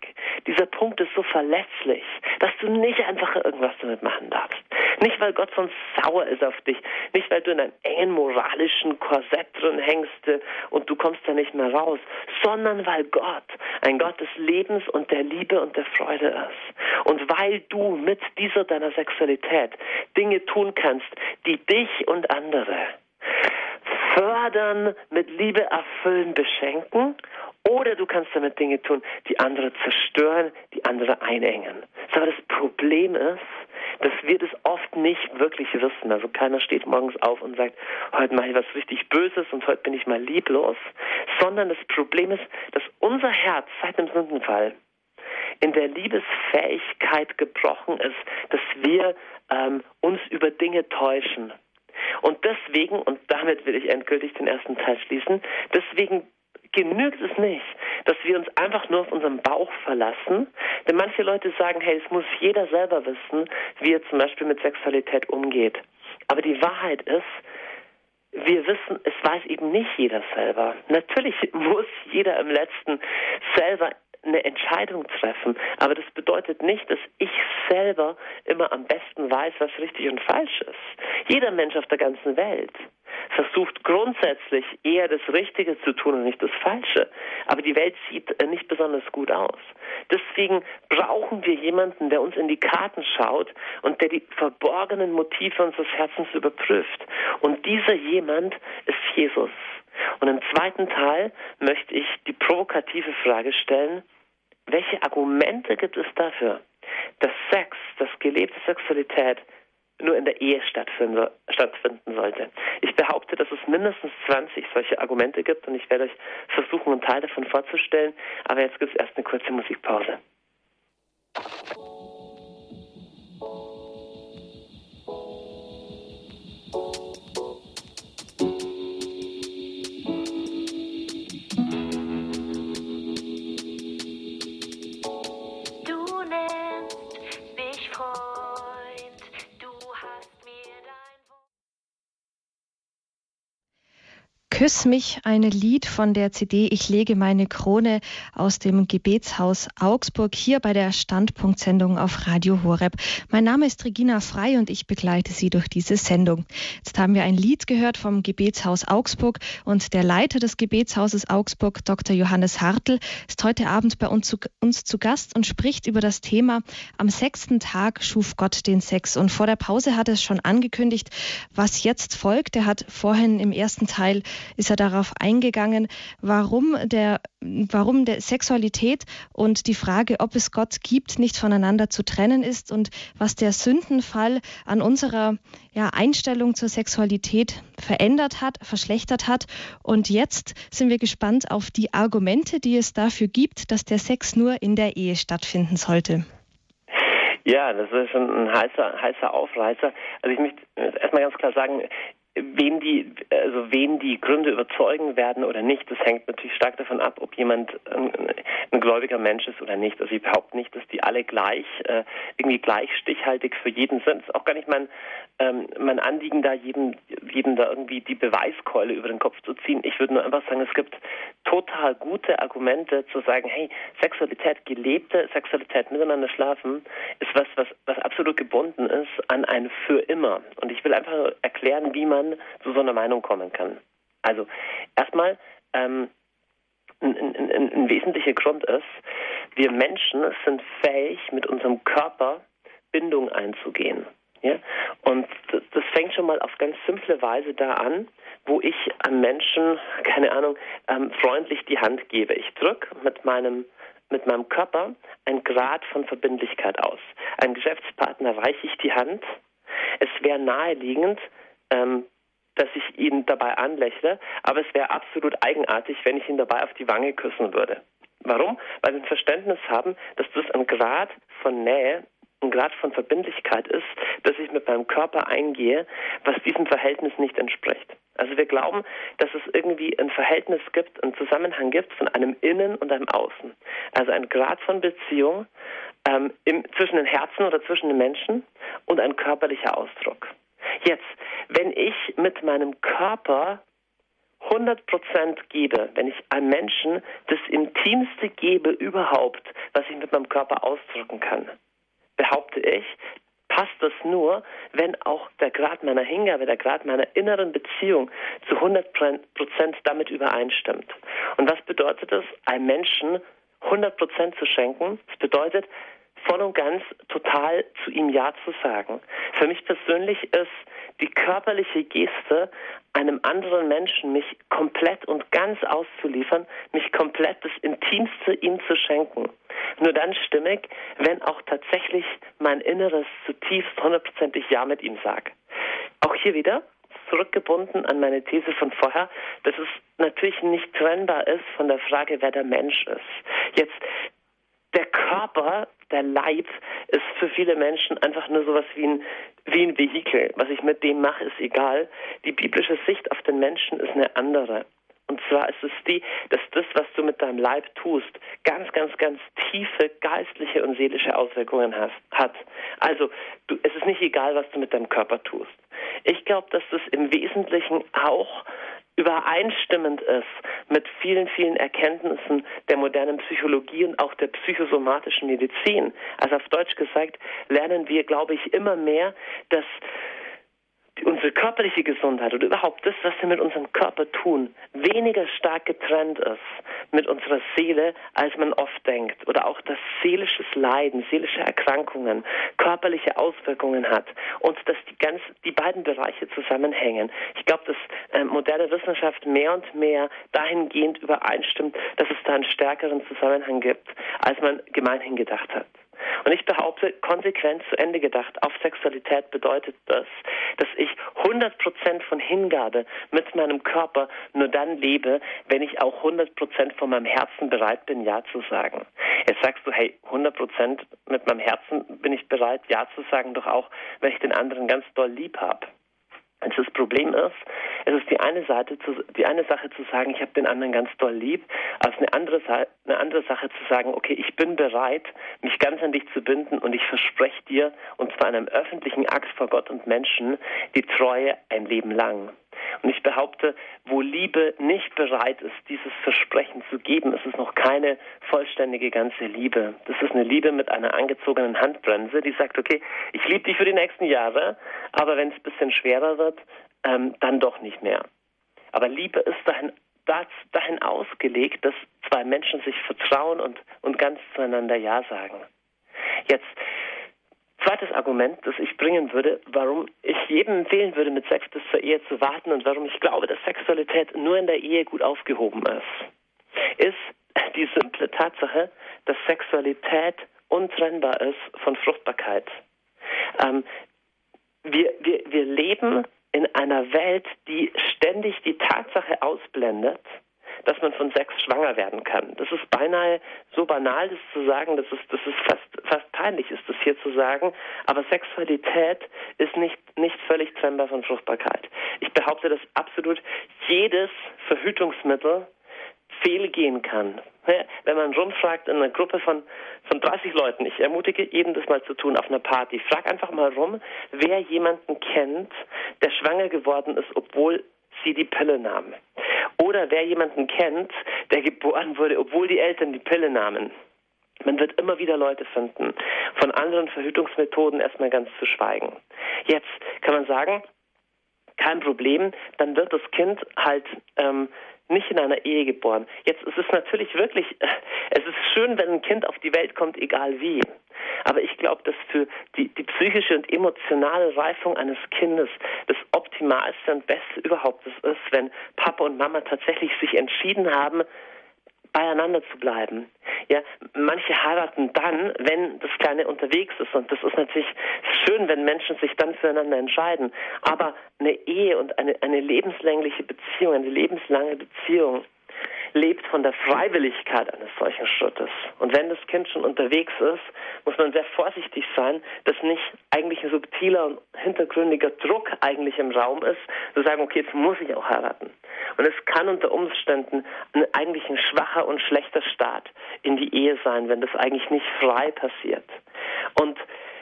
dieser Punkt ist so verletzlich, dass du nicht einfach irgendwas damit machen darfst. Nicht, weil Gott sonst sauer ist auf dich, nicht, weil du in einem engen moralischen Korsett drin hängst äh, und du kommst da nicht mehr raus, sondern weil Gott ein Gott des Lebens und der Liebe und der Freude ist. Und weil du mit dieser deiner Sexualität Dinge tun kannst, die dich und andere fördern, mit Liebe erfüllen, beschenken. Oder du kannst damit Dinge tun, die andere zerstören, die andere einengen. Aber das Problem ist, dass wir das oft nicht wirklich wissen. Also keiner steht morgens auf und sagt, heute mache ich was richtig Böses und heute bin ich mal lieblos. Sondern das Problem ist, dass unser Herz seit dem Sündenfall in der Liebesfähigkeit gebrochen ist, dass wir ähm, uns über Dinge täuschen. Und deswegen, und damit will ich endgültig den ersten Teil schließen, deswegen genügt es nicht, dass wir uns einfach nur auf unseren Bauch verlassen. Denn manche Leute sagen, hey, es muss jeder selber wissen, wie er zum Beispiel mit Sexualität umgeht. Aber die Wahrheit ist, wir wissen, es weiß eben nicht jeder selber. Natürlich *laughs* muss jeder im letzten selber eine Entscheidung treffen. Aber das bedeutet nicht, dass ich selber immer am besten weiß, was richtig und falsch ist. Jeder Mensch auf der ganzen Welt versucht grundsätzlich eher das Richtige zu tun und nicht das Falsche. Aber die Welt sieht äh, nicht besonders gut aus. Deswegen brauchen wir jemanden, der uns in die Karten schaut und der die verborgenen Motive unseres Herzens überprüft. Und dieser jemand ist Jesus. Und im zweiten Teil möchte ich die provokative Frage stellen, welche Argumente gibt es dafür, dass Sex, dass gelebte Sexualität nur in der Ehe stattfinden, sollte. Ich behaupte, dass es mindestens 20 solche Argumente gibt und ich werde euch versuchen, einen Teil davon vorzustellen. Aber jetzt gibt es erst eine kurze Musikpause. Küss mich, ein Lied von der CD Ich lege meine Krone aus dem Gebetshaus Augsburg hier bei der Standpunktsendung auf Radio Horeb. Mein Name ist Regina Frei und ich begleite Sie durch diese Sendung. Jetzt haben wir ein Lied gehört vom Gebetshaus Augsburg und der Leiter des Gebetshauses Augsburg, Dr. Johannes Hartl, ist heute Abend bei uns zu, uns zu Gast und spricht über das Thema Am sechsten Tag schuf Gott den Sex. Und vor der Pause hat er es schon angekündigt, was jetzt folgt. Er hat vorhin im ersten Teil ist er darauf eingegangen, warum der, warum der Sexualität und die Frage, ob es Gott gibt, nicht voneinander zu trennen ist und was der Sündenfall an unserer ja, Einstellung zur Sexualität verändert hat, verschlechtert hat. Und jetzt sind wir gespannt auf die Argumente, die es dafür gibt, dass der Sex nur in der Ehe stattfinden sollte. Ja, das ist schon ein heißer, heißer Aufreißer. Also ich möchte erstmal ganz klar sagen, Wen die, also wen die Gründe überzeugen werden oder nicht, das hängt natürlich stark davon ab, ob jemand ein, ein gläubiger Mensch ist oder nicht. Also ich behaupte nicht, dass die alle gleich, äh, irgendwie gleich stichhaltig für jeden sind. Es ist auch gar nicht mein, ähm, mein Anliegen, da jedem, jedem da irgendwie die Beweiskeule über den Kopf zu ziehen. Ich würde nur einfach sagen, es gibt total gute Argumente zu sagen, hey, Sexualität, gelebte Sexualität, miteinander schlafen, ist was, was, was absolut gebunden ist an ein für immer. Und ich will einfach erklären, wie man man zu so einer Meinung kommen kann. Also erstmal ähm, ein, ein, ein, wesentlicher Grund ist, wir Menschen sind fähig, mit unserem Körper Bindung einzugehen. Ja? Und das, fängt schon mal auf ganz simple Weise da an, wo ich einem Menschen, *laughs* keine Ahnung, ähm, freundlich die Hand gebe. Ich drücke mit meinem mit meinem Körper ein Grad von Verbindlichkeit aus. Einem Geschäftspartner reiche ich die Hand. Es wäre naheliegend, ähm, dass ich ihn dabei anlächle, aber es wäre absolut eigenartig, wenn ich ihn dabei auf die Wange küssen würde. Warum? Weil wir ein Verständnis haben, dass das ein Grad von Nähe, ein Grad von Verbindlichkeit ist, dass ich mit meinem Körper eingehe, was diesem Verhältnis nicht entspricht. Also wir glauben, dass es irgendwie ein Verhältnis gibt, einen Zusammenhang gibt von einem Innen und einem Außen. Also ein Grad von Beziehung ähm, im, zwischen den Herzen oder zwischen den Menschen und ein körperlicher Ausdruck. Jetzt, wenn ich mit meinem Körper 100 Prozent gebe, wenn ich einem Menschen das Intimste gebe überhaupt, was ich mit meinem Körper ausdrücken kann, behaupte ich, passt das nur, wenn auch der Grad meiner Hingabe, der Grad meiner inneren Beziehung zu 100 Prozent damit übereinstimmt. Und was bedeutet es, einem Menschen 100 Prozent zu schenken? Das bedeutet, voll und ganz total zu ihm Ja zu sagen. Für mich persönlich ist die körperliche Geste, einem anderen Menschen mich komplett und ganz auszuliefern, mich komplett das Intimste ihm zu schenken. Nur dann stimmig, wenn auch tatsächlich mein Inneres zutiefst hundertprozentig Ja mit ihm sagt. Auch hier wieder zurückgebunden an meine These von vorher, dass es natürlich nicht trennbar ist von der Frage, wer der Mensch ist. Jetzt der Körper, der Leib ist für viele Menschen einfach nur sowas wie ein, wie ein Vehikel. Was ich mit dem mache, ist egal. Die biblische Sicht auf den Menschen ist eine andere. Und zwar ist es die, dass das, was du mit deinem Leib tust, ganz, ganz, ganz tiefe geistliche und seelische Auswirkungen hast, hat. Also, du, es ist nicht egal, was du mit deinem Körper tust. Ich glaube, dass das im Wesentlichen auch übereinstimmend ist mit vielen, vielen Erkenntnissen der modernen Psychologie und auch der psychosomatischen Medizin. Also auf Deutsch gesagt, lernen wir, glaube ich, immer mehr, dass unsere körperliche Gesundheit oder überhaupt das, was wir mit unserem Körper tun, weniger stark getrennt ist mit unserer Seele, als man oft denkt. Oder auch, dass seelisches Leiden, seelische Erkrankungen körperliche Auswirkungen hat und dass die, ganz, die beiden Bereiche zusammenhängen. Ich glaube, dass äh, moderne Wissenschaft mehr und mehr dahingehend übereinstimmt, dass es da einen stärkeren Zusammenhang gibt, als man gemeinhin gedacht hat. Und ich behaupte, konsequent zu Ende gedacht, auf Sexualität bedeutet das, dass ich 100 Prozent von Hingabe mit meinem Körper nur dann lebe, wenn ich auch 100 Prozent von meinem Herzen bereit bin, Ja zu sagen. Jetzt sagst du, hey, 100 Prozent mit meinem Herzen bin ich bereit, Ja zu sagen, doch auch, wenn ich den anderen ganz doll lieb habe. Also das Problem ist, es ist die eine Seite, zu, die eine Sache zu sagen, ich habe den anderen ganz doll lieb, als eine andere, eine andere Sache zu sagen, okay, ich bin bereit, mich ganz an dich zu binden und ich verspreche dir, und zwar in einem öffentlichen Akt vor Gott und Menschen, die Treue ein Leben lang. Und ich behaupte, wo Liebe nicht bereit ist, dieses Versprechen zu geben, ist es noch keine vollständige ganze Liebe. Das ist eine Liebe mit einer angezogenen Handbremse, die sagt, okay, ich liebe dich für die nächsten Jahre, aber wenn es ein bisschen schwerer wird, ähm, dann doch nicht mehr. Aber Liebe ist dahin, dahin ausgelegt, dass zwei Menschen sich vertrauen und, und ganz zueinander Ja sagen. Jetzt Zweites Argument, das ich bringen würde, warum ich jedem empfehlen würde, mit Sex bis zur Ehe zu warten und warum ich glaube, dass Sexualität nur in der Ehe gut aufgehoben ist, ist die simple Tatsache, dass Sexualität untrennbar ist von Fruchtbarkeit. Ähm, wir, wir, wir leben in einer Welt, die ständig die Tatsache ausblendet, dass man von Sex schwanger werden kann. Das ist beinahe so banal, das zu sagen, dass es, dass es fast, fast peinlich ist, das hier zu sagen. Aber Sexualität ist nicht, nicht völlig trennbar von Fruchtbarkeit. Ich behaupte, dass absolut jedes Verhütungsmittel fehlgehen kann. Wenn man rumfragt in einer Gruppe von, von 30 Leuten, ich ermutige jeden das mal zu tun auf einer Party, frag einfach mal rum, wer jemanden kennt, der schwanger geworden ist, obwohl sie die Pille nahmen. Oder wer jemanden kennt, der geboren wurde, obwohl die Eltern die Pille nahmen. Man wird immer wieder Leute finden, von anderen Verhütungsmethoden erstmal ganz zu schweigen. Jetzt kann man sagen, kein Problem, dann wird das Kind halt ähm, nicht in einer Ehe geboren. Jetzt ist es natürlich wirklich, *laughs* es ist schön, wenn ein Kind auf die Welt kommt, egal wie. Aber ich glaube, dass für die, die psychische und emotionale Reifung eines Kindes das Optimalste und Beste überhaupt ist, wenn Papa und Mama tatsächlich sich entschieden haben, beieinander zu bleiben. Ja, manche heiraten dann, wenn das Kleine unterwegs ist und das ist natürlich schön, wenn Menschen sich dann füreinander entscheiden. Aber eine Ehe und eine, eine lebenslängliche Beziehung, eine lebenslange Beziehung, lebt von der Freiwilligkeit eines solchen Schrittes. Und wenn das Kind schon unterwegs ist, muss man sehr vorsichtig sein, dass nicht eigentlich ein subtiler und hintergründiger Druck eigentlich im Raum ist, zu sagen, okay, jetzt muss ich auch heiraten. Und es kann unter Umständen eigentlich ein schwacher und schlechter Start in die Ehe sein, wenn das eigentlich nicht frei passiert. Und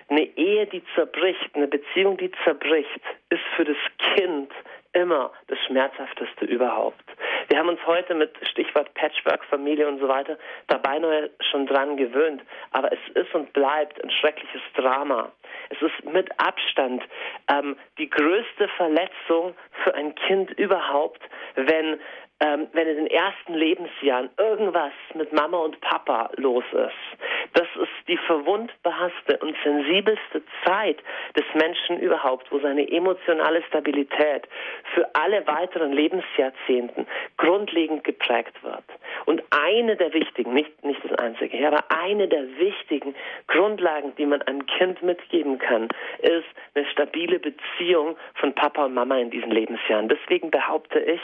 eine Ehe, die zerbricht, eine Beziehung, die zerbricht, ist für das Kind immer das Schmerzhafteste überhaupt. Wir haben uns heute mit Stichwort Patchwork, Familie und so weiter dabei neu schon dran gewöhnt. Aber es ist und bleibt ein schreckliches Drama. Es ist mit Abstand ähm, die größte Verletzung für ein Kind überhaupt, wenn ähm, wenn in den ersten Lebensjahren irgendwas mit Mama und Papa los ist. Das ist die verwundbarste und sensibelste Zeit des Menschen überhaupt, wo seine emotionale Stabilität für alle weiteren Lebensjahrzehnten grundlegend geprägt wird. Und eine der wichtigen, nicht, nicht das einzige, aber eine der wichtigen Grundlagen, die man einem Kind mitgeben kann, ist eine stabile Beziehung von Papa und Mama in diesen Lebensjahren. Deswegen behaupte ich,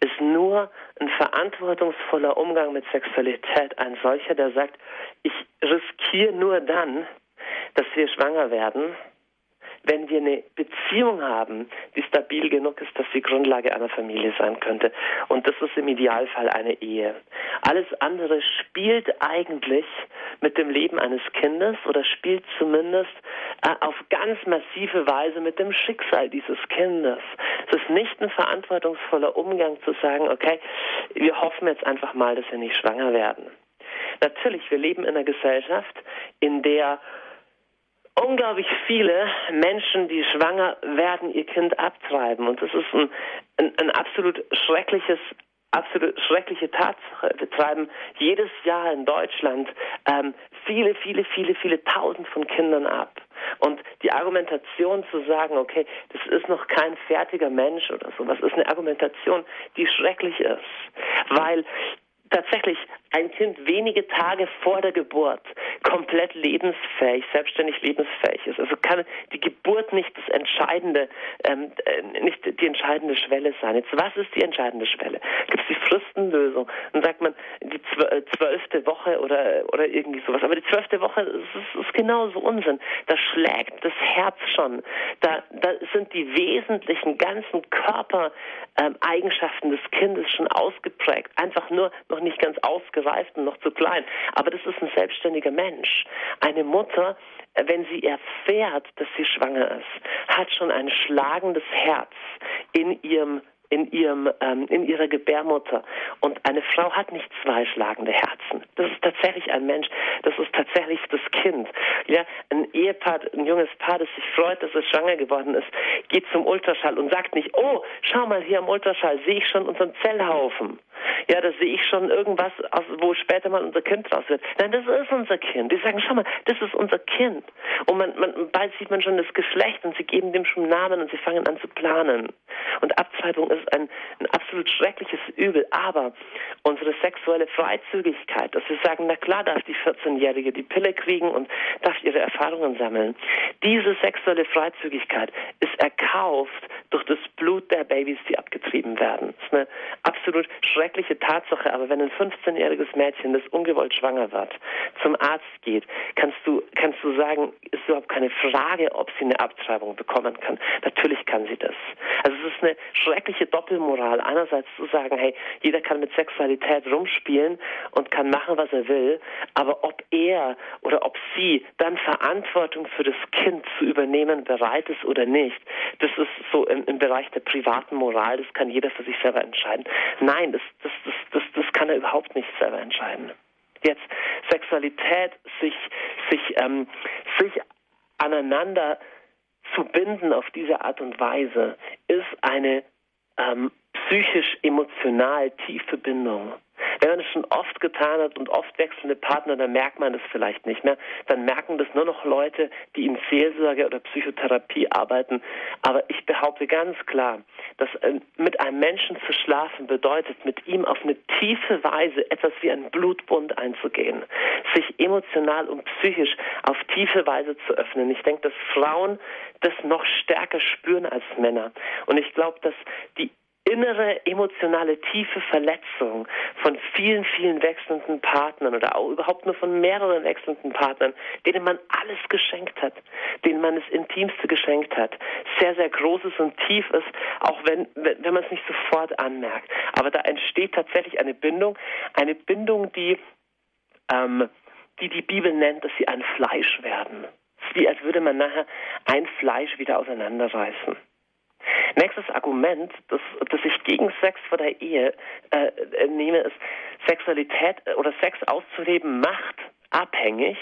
ist nur ein verantwortungsvoller Umgang mit Sexualität. Ein solcher, der sagt, ich riskiere nur dann, dass wir schwanger werden, wenn wir eine Beziehung haben, die stabil genug ist, dass sie Grundlage einer Familie sein könnte. Und das ist im Idealfall eine Ehe. Alles andere spielt eigentlich mit dem Leben eines Kindes oder spielt zumindest äh, auf ganz massive Weise mit dem Schicksal dieses Kindes. Es ist nicht ein verantwortungsvoller Umgang zu sagen, okay, wir hoffen jetzt einfach mal, dass wir nicht schwanger werden. Natürlich, wir leben in einer Gesellschaft, in der unglaublich viele Menschen, die schwanger werden, ihr Kind abtreiben. Und das ist ein, ein, ein absolut schreckliches absolut schreckliche Tatsache. Wir treiben jedes Jahr in Deutschland ähm, viele, viele, viele, viele Tausend von Kindern ab. Und die Argumentation zu sagen, okay, das ist noch kein fertiger Mensch oder sowas, ist eine Argumentation, die schrecklich ist. Weil tatsächlich ein Kind wenige Tage vor der Geburt komplett lebensfähig, selbstständig lebensfähig ist. Also kann die Geburt nicht das entscheidende, ähm, äh, nicht die entscheidende Schwelle sein. Jetzt was ist die entscheidende Schwelle? Gibt es die Fristenlösung? Dann sagt man die äh, zwölfte Woche oder oder irgendwie sowas. Aber die zwölfte Woche ist, ist genauso Unsinn. Da schlägt das Herz schon. Da, da sind die wesentlichen ganzen Körpereigenschaften ähm, des Kindes schon ausgeprägt. Einfach nur noch nicht ganz ausgereift und noch zu klein. Aber das ist ein selbstständiger Mensch. Eine Mutter, wenn sie erfährt, dass sie schwanger ist, hat schon ein schlagendes Herz in ihrem in ihrem ähm, in ihrer Gebärmutter und eine Frau hat nicht zwei schlagende Herzen. Das ist tatsächlich ein Mensch. Das ist tatsächlich das Kind. Ja, ein Ehepaar, ein junges Paar, das sich freut, dass es schwanger geworden ist, geht zum Ultraschall und sagt nicht: Oh, schau mal hier am Ultraschall sehe ich schon unseren Zellhaufen. Ja, da sehe ich schon irgendwas, wo später mal unser Kind draus wird. Nein, das ist unser Kind. Die sagen, schau mal, das ist unser Kind. Und man, man, bald sieht man schon das Geschlecht und sie geben dem schon Namen und sie fangen an zu planen. Und Abtreibung ist ein, ein absolut schreckliches Übel. Aber unsere sexuelle Freizügigkeit, dass wir sagen, na klar darf die 14-Jährige die Pille kriegen und darf ihre Erfahrungen sammeln. Diese sexuelle Freizügigkeit ist erkauft durch das Blut der Babys, die abgetrieben werden. Das ist eine absolut schreckliche Tatsache, aber wenn ein 15-jähriges Mädchen, das ungewollt schwanger wird, zum Arzt geht, kannst du, kannst du sagen, ist überhaupt keine Frage, ob sie eine Abtreibung bekommen kann. Natürlich kann sie das. Also es ist eine schreckliche Doppelmoral. Einerseits zu sagen, hey, jeder kann mit Sexualität rumspielen und kann machen, was er will, aber ob er oder ob sie dann Verantwortung für das Kind zu übernehmen bereit ist oder nicht, das ist so im, im Bereich der privaten Moral, das kann jeder für sich selber entscheiden. Nein, das, das, das, das, das kann er überhaupt nicht selber entscheiden. Jetzt Sexualität, sich, sich, ähm, sich aneinander zu binden auf diese Art und Weise, ist eine ähm, psychisch-emotional tiefe Bindung. Wenn man es schon oft getan hat und oft wechselnde Partner, dann merkt man das vielleicht nicht mehr. Dann merken das nur noch Leute, die in Seelsorge oder Psychotherapie arbeiten. Aber ich behaupte ganz klar, dass äh, mit einem Menschen zu schlafen bedeutet, mit ihm auf eine tiefe Weise etwas wie ein Blutbund einzugehen, sich emotional und psychisch auf tiefe Weise zu öffnen. Ich denke, dass Frauen das noch stärker spüren als Männer. Und ich glaube, dass die innere emotionale tiefe Verletzung von vielen, vielen wechselnden Partnern oder auch überhaupt nur von mehreren wechselnden Partnern, denen man alles geschenkt hat, denen man das Intimste geschenkt hat, sehr, sehr großes und tief ist, auch wenn, wenn man es nicht sofort anmerkt. Aber da entsteht tatsächlich eine Bindung, eine Bindung, die, ähm, die die Bibel nennt, dass sie ein Fleisch werden. Es ist wie als würde man nachher ein Fleisch wieder auseinanderreißen. Nächstes Argument, das, das ich gegen Sex vor der Ehe äh, äh nehme, ist, Sexualität äh, oder Sex auszuleben macht abhängig,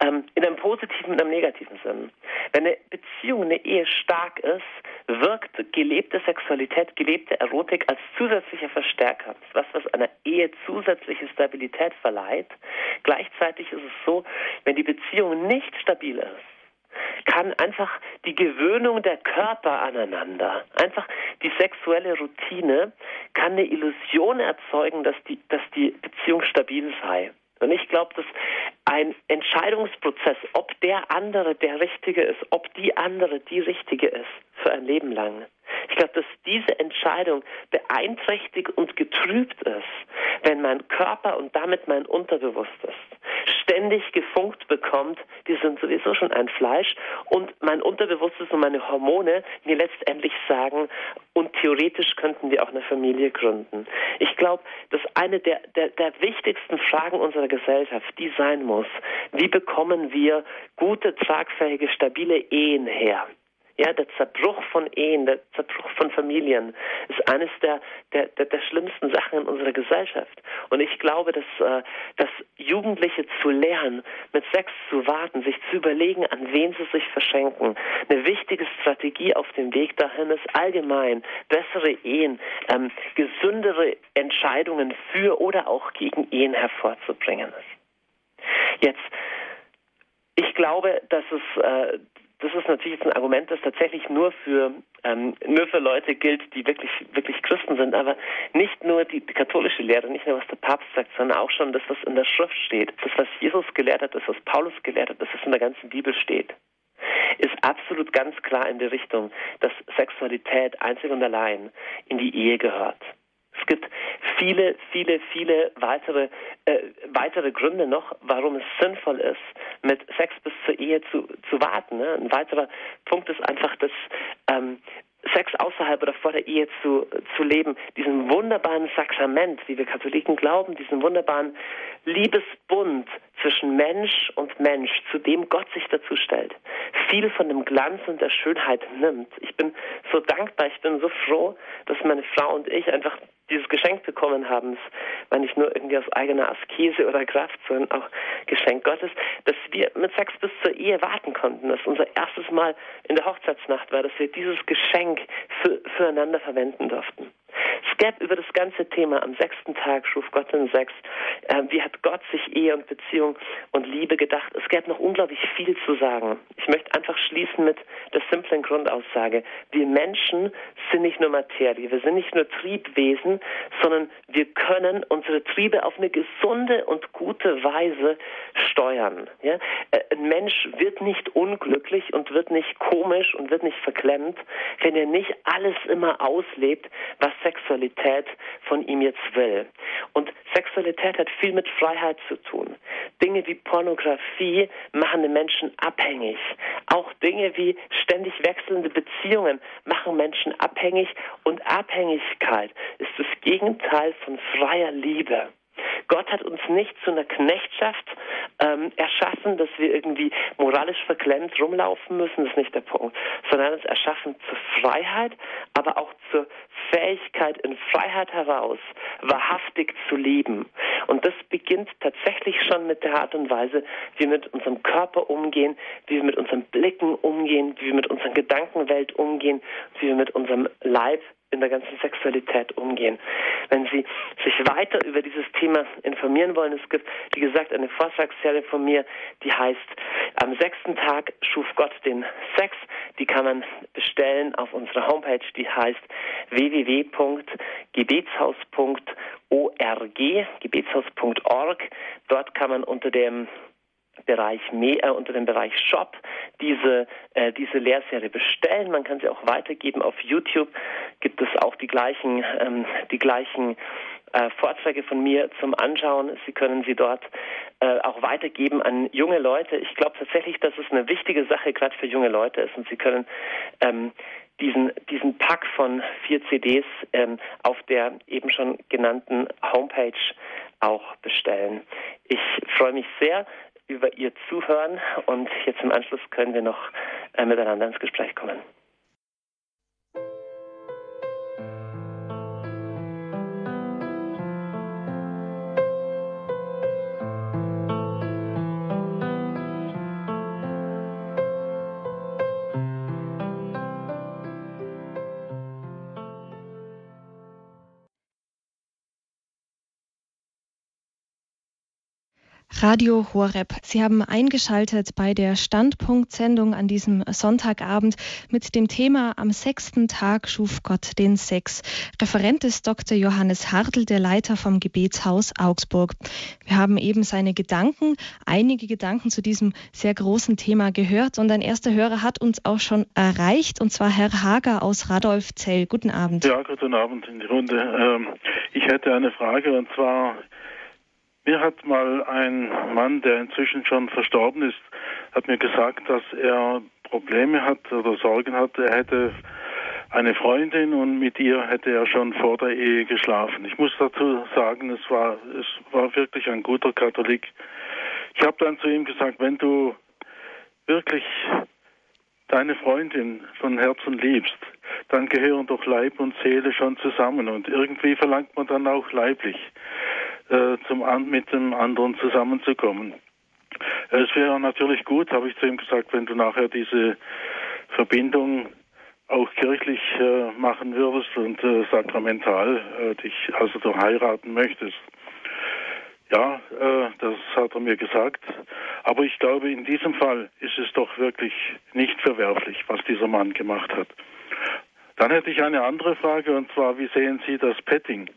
ähm, in einem positiven und einem negativen Sinn. Wenn eine Beziehung, eine Ehe stark ist, wirkt gelebte Sexualität, gelebte Erotik als zusätzlicher Verstärker. Was, was einer Ehe zusätzliche Stabilität verleiht. Gleichzeitig ist es so, wenn die Beziehung nicht stabil ist, kann einfach die Gewöhnung der Körper aneinander, einfach die sexuelle Routine, kann eine Illusion erzeugen, dass die, dass die Beziehung stabil sei. Und ich glaube, dass ein Entscheidungsprozess, ob der andere der Richtige ist, ob die andere die Richtige ist, für ein Leben lang. Ich glaube, dass diese Entscheidung beeinträchtigt und getrübt ist, wenn mein Körper und damit mein Unterbewusstes ständig gefunkt bekommt, die sind sowieso schon ein Fleisch und mein Unterbewusstes und meine Hormone mir letztendlich sagen, und theoretisch könnten wir auch eine Familie gründen. Ich glaube, dass eine der, der, der wichtigsten Fragen unserer Gesellschaft die sein muss, wie bekommen wir gute, tragfähige, stabile Ehen her? Ja, der Zerbruch von Ehen, der Zerbruch von Familien ist eines der, der, der, der schlimmsten Sachen in unserer Gesellschaft. Und ich glaube, dass, äh, dass Jugendliche zu lernen, mit Sex zu warten, sich zu überlegen, an wen sie sich verschenken, eine wichtige Strategie auf dem Weg dahin ist, allgemein bessere Ehen, ähm, gesündere Entscheidungen für oder auch gegen Ehen hervorzubringen ist. Jetzt, ich glaube, dass es äh, das ist natürlich jetzt ein Argument, das tatsächlich nur für ähm, nur für Leute gilt, die wirklich wirklich Christen sind, aber nicht nur die, die, katholische Lehre, nicht nur was der Papst sagt, sondern auch schon das, was in der Schrift steht, das, was Jesus gelehrt hat, das, was Paulus gelehrt hat, das, was in der ganzen Bibel steht, ist absolut ganz klar in die Richtung, dass Sexualität einzig und allein in die Ehe gehört. Es gibt viele, viele, viele weitere, äh, weitere Gründe noch, warum es sinnvoll ist, mit Sex bis zur Ehe zu, zu warten. Ne? Ein weiterer Punkt ist einfach, dass ähm, Sex außerhalb oder vor der Ehe zu, zu leben, diesen wunderbaren Sakrament, wie wir Katholiken glauben, diesen wunderbaren Liebesbund zwischen Mensch und Mensch, zu dem Gott sich dazu stellt, viel von dem Glanz und der Schönheit nimmt. Ich bin so dankbar, ich bin so froh, dass meine Frau und ich einfach dieses Geschenk bekommen haben. Es war nicht nur irgendwie aus eigener Askese oder Kraft, sondern auch Geschenk Gottes, dass wir mit Sex bis zur Ehe warten konnten, dass unser erstes Mal in der Hochzeitsnacht war, dass wir dieses Geschenk für, füreinander verwenden durften. Es gab über das ganze Thema am sechsten Tag schuf Gott den Sex. Äh, wie hat Gott sich Ehe und Beziehung und Liebe gedacht? Es gab noch unglaublich viel zu sagen. Ich möchte einfach schließen mit der simplen Grundaussage. Wir Menschen sind nicht nur Materie, wir sind nicht nur Triebwesen, sondern wir können unsere Triebe auf eine gesunde und gute Weise steuern. Ja? Äh, ein Mensch wird nicht unglücklich und wird nicht komisch und wird nicht verklemmt, wenn er nicht alles immer auslebt, was Sexualität von ihm jetzt will. Und Sexualität hat viel mit Freiheit zu tun. Dinge wie Pornografie machen den Menschen abhängig. Auch Dinge wie ständig wechselnde Beziehungen machen Menschen abhängig. Und Abhängigkeit ist das Gegenteil von freier Liebe. Gott hat uns nicht zu einer Knechtschaft ähm, erschaffen, dass wir irgendwie moralisch verklemmt rumlaufen müssen, das ist nicht der Punkt, sondern uns erschaffen zur Freiheit, aber auch zur Fähigkeit, in Freiheit heraus wahrhaftig zu leben. Und das beginnt tatsächlich schon mit der Art und Weise, wie wir mit unserem Körper umgehen, wie wir mit unseren Blicken umgehen, wie wir mit unserer Gedankenwelt umgehen, wie wir mit unserem Leib in der ganzen Sexualität umgehen. Wenn Sie sich weiter über dieses Thema informieren wollen, es gibt, wie gesagt, eine Vortragsserie von mir, die heißt Am sechsten Tag schuf Gott den Sex. Die kann man bestellen auf unserer Homepage, die heißt www.gebetshaus.org, gebetshaus.org. Dort kann man unter dem Bereich äh, unter dem Bereich Shop diese äh, diese Lehrserie bestellen. Man kann sie auch weitergeben auf YouTube. Gibt es auch die gleichen ähm, die gleichen äh, Vorträge von mir zum Anschauen. Sie können sie dort äh, auch weitergeben an junge Leute. Ich glaube tatsächlich, dass es eine wichtige Sache gerade für junge Leute ist und Sie können ähm, diesen, diesen Pack von vier CDs ähm, auf der eben schon genannten Homepage auch bestellen. Ich freue mich sehr über Ihr Zuhören und jetzt im Anschluss können wir noch äh, miteinander ins Gespräch kommen. Radio Horeb. Sie haben eingeschaltet bei der Standpunktsendung an diesem Sonntagabend mit dem Thema Am sechsten Tag schuf Gott den Sex. Referent ist Dr. Johannes Hartl, der Leiter vom Gebetshaus Augsburg. Wir haben eben seine Gedanken, einige Gedanken zu diesem sehr großen Thema gehört und ein erster Hörer hat uns auch schon erreicht und zwar Herr Hager aus Radolfzell. Guten Abend. Ja, guten Abend in die Runde. Ähm, ich hätte eine Frage und zwar mir hat mal ein Mann, der inzwischen schon verstorben ist, hat mir gesagt, dass er Probleme hat oder Sorgen hat. Er hätte eine Freundin und mit ihr hätte er schon vor der Ehe geschlafen. Ich muss dazu sagen, es war, es war wirklich ein guter Katholik. Ich habe dann zu ihm gesagt, wenn du wirklich deine Freundin von Herzen liebst, dann gehören doch Leib und Seele schon zusammen und irgendwie verlangt man dann auch leiblich äh, zum, mit dem anderen zusammenzukommen. Es wäre natürlich gut, habe ich zu ihm gesagt, wenn du nachher diese Verbindung auch kirchlich äh, machen würdest und äh, sakramental äh, dich also doch heiraten möchtest. Ja, äh, das hat er mir gesagt. Aber ich glaube, in diesem Fall ist es doch wirklich nicht verwerflich, was dieser Mann gemacht hat. Dann hätte ich eine andere Frage und zwar, wie sehen Sie das Petting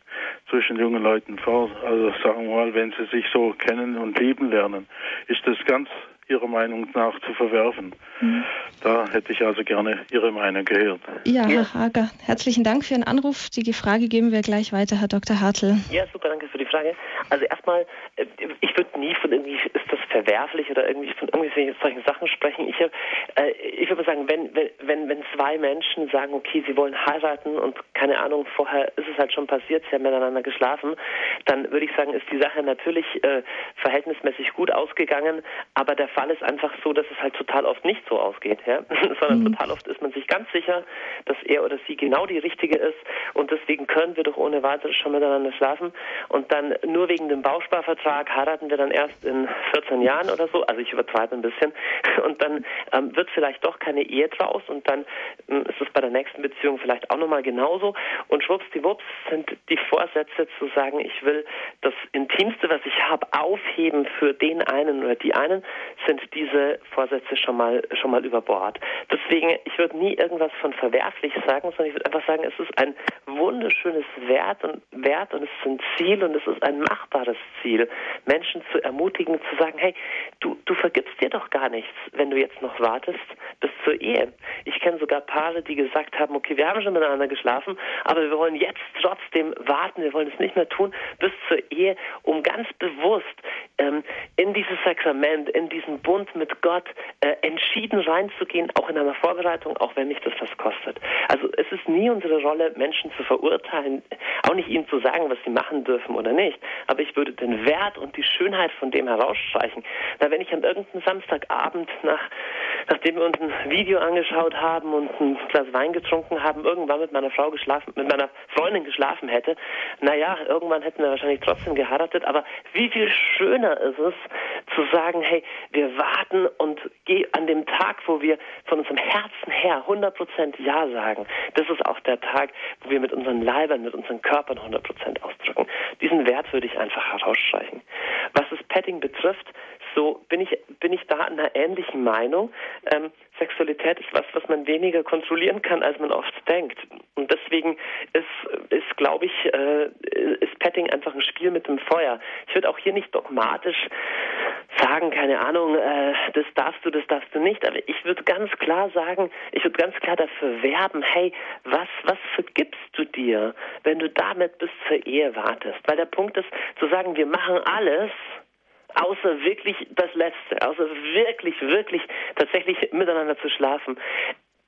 zwischen jungen Leuten vor? Also sagen wir mal, wenn sie sich so kennen und lieben lernen, ist das ganz Ihrer Meinung nach zu verwerfen. Mhm. Da hätte ich also gerne Ihre Meinung gehört. Ja, Herr Hager, herzlichen Dank für Ihren Anruf. Die Frage geben wir gleich weiter, Herr Dr. Hartl. Ja, super, danke für die Frage. Also erstmal, äh, ich würde nie von irgendwie, ist das verwerflich oder irgendwie von irgendwelchen solchen Sachen sprechen. Ich, äh, ich würde sagen, wenn, wenn, wenn zwei Menschen sagen, okay, sie wollen heiraten und keine Ahnung, vorher ist es halt schon passiert, sie haben miteinander geschlafen, dann würde ich sagen, ist die Sache natürlich äh, verhältnismäßig gut ausgegangen, aber der Fall Fall ist einfach so, dass es halt total oft nicht so ausgeht, ja? *laughs* sondern mhm. total oft ist man sich ganz sicher, dass er oder sie genau die Richtige ist und deswegen können wir doch ohne weiteres schon miteinander schlafen. Und dann nur wegen dem Bausparvertrag heiraten wir dann erst in 14 Jahren oder so, also ich übertreibe ein bisschen. *laughs* Und dann ähm, wird vielleicht doch keine Ehe draus und dann ähm, ist es bei der nächsten Beziehung vielleicht auch nochmal genauso. Und schwuppsdiwupps sind die Vorsätze zu sagen, ich will das Intimste, was ich habe, aufheben für den einen oder die einen, sind diese Vorsätze schon mal schon mal über Bord. Deswegen, ich würde nie irgendwas von verwerflich sagen, sondern ich würde einfach sagen, es ist ein wunderschönes Wert und Wert und es ist ein Ziel und es ist ein machbares Ziel, Menschen zu ermutigen, zu sagen, hey, du du vergibst dir doch gar nichts, wenn du jetzt noch wartest bis zur Ehe. Ich kenne sogar Paare, die gesagt haben, okay, wir haben schon miteinander geschlafen, aber wir wollen jetzt trotzdem warten, wir wollen es nicht mehr tun bis zur Ehe, um ganz bewusst ähm, in dieses Sakrament, in diesen Bund mit Gott äh, entschieden reinzugehen, auch in einer Vorbereitung, auch wenn mich das was kostet. Also es ist nie unsere Rolle, Menschen zu verurteilen, auch nicht ihnen zu sagen, was sie machen dürfen oder nicht. Aber ich würde den Wert und die Schönheit von dem herausstreichen. Na, wenn ich an irgendeinem Samstagabend, nach, nachdem wir uns ein Video angeschaut haben und ein Glas Wein getrunken haben, irgendwann mit meiner Frau geschlafen, mit meiner Freundin geschlafen hätte, naja, irgendwann hätten wir wahrscheinlich trotzdem geheiratet, aber wie viel schöner ist es, zu sagen, hey, wir warten und an dem Tag, wo wir von unserem Herzen her 100% Ja sagen, das ist auch der Tag, wo wir mit unseren Leibern, mit unseren Körpern 100% ausdrücken. Diesen Wert würde ich einfach herausstreichen. Was das Petting betrifft, so bin ich, bin ich da einer ähnlichen Meinung. Ähm, Sexualität ist was, was man weniger kontrollieren kann, als man oft denkt. Und deswegen ist, ist glaube ich, äh, ist Petting einfach ein Spiel mit dem Feuer. Ich würde auch hier nicht dogmatisch sagen, keine Ahnung, äh, das darfst du, das darfst du nicht. Aber ich würde ganz klar sagen, ich würde ganz klar dafür werben, hey, was, was vergibst du dir, wenn du damit bis zur Ehe wartest? Weil der Punkt ist, zu sagen, wir machen alles, außer wirklich das Letzte, außer wirklich, wirklich tatsächlich miteinander zu schlafen.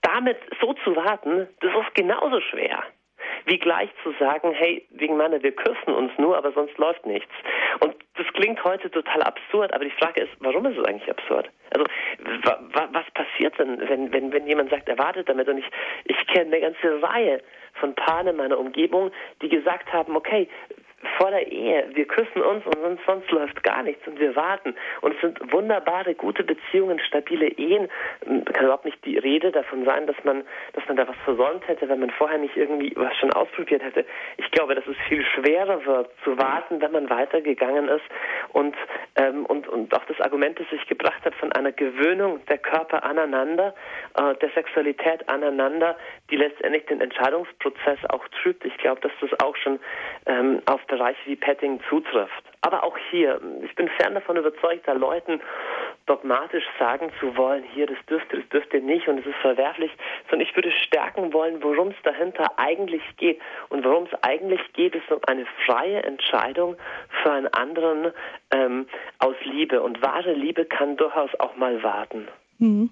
Damit so zu warten, das ist genauso schwer wie gleich zu sagen, hey, wegen meiner, wir küssen uns nur, aber sonst läuft nichts. Und das klingt heute total absurd, aber die Frage ist, warum ist es eigentlich absurd? Also wa, wa, was passiert denn, wenn, wenn, wenn jemand sagt, er wartet damit? Und ich, ich kenne eine ganze Reihe von Paaren in meiner Umgebung, die gesagt haben, okay, vor der Ehe. Wir küssen uns und sonst, sonst läuft gar nichts und wir warten. Und es sind wunderbare, gute Beziehungen, stabile Ehen. Da kann überhaupt nicht die Rede davon sein, dass man, dass man da was versäumt hätte, wenn man vorher nicht irgendwie was schon ausprobiert hätte. Ich glaube, dass es viel schwerer wird, zu warten, wenn man weitergegangen ist. Und, ähm, und, und auch das Argument, das ich gebracht habe von einer Gewöhnung der Körper aneinander, äh, der Sexualität aneinander, die letztendlich den Entscheidungsprozess auch trübt. Ich glaube, dass das auch schon ähm, auf Bereiche wie Petting zutrifft. Aber auch hier, ich bin fern davon überzeugt, da Leuten dogmatisch sagen zu wollen, hier, das dürfte, das dürfte nicht und es ist verwerflich, sondern ich würde stärken wollen, worum es dahinter eigentlich geht. Und worum es eigentlich geht, ist um eine freie Entscheidung für einen anderen ähm, aus Liebe. Und wahre Liebe kann durchaus auch mal warten. Mhm.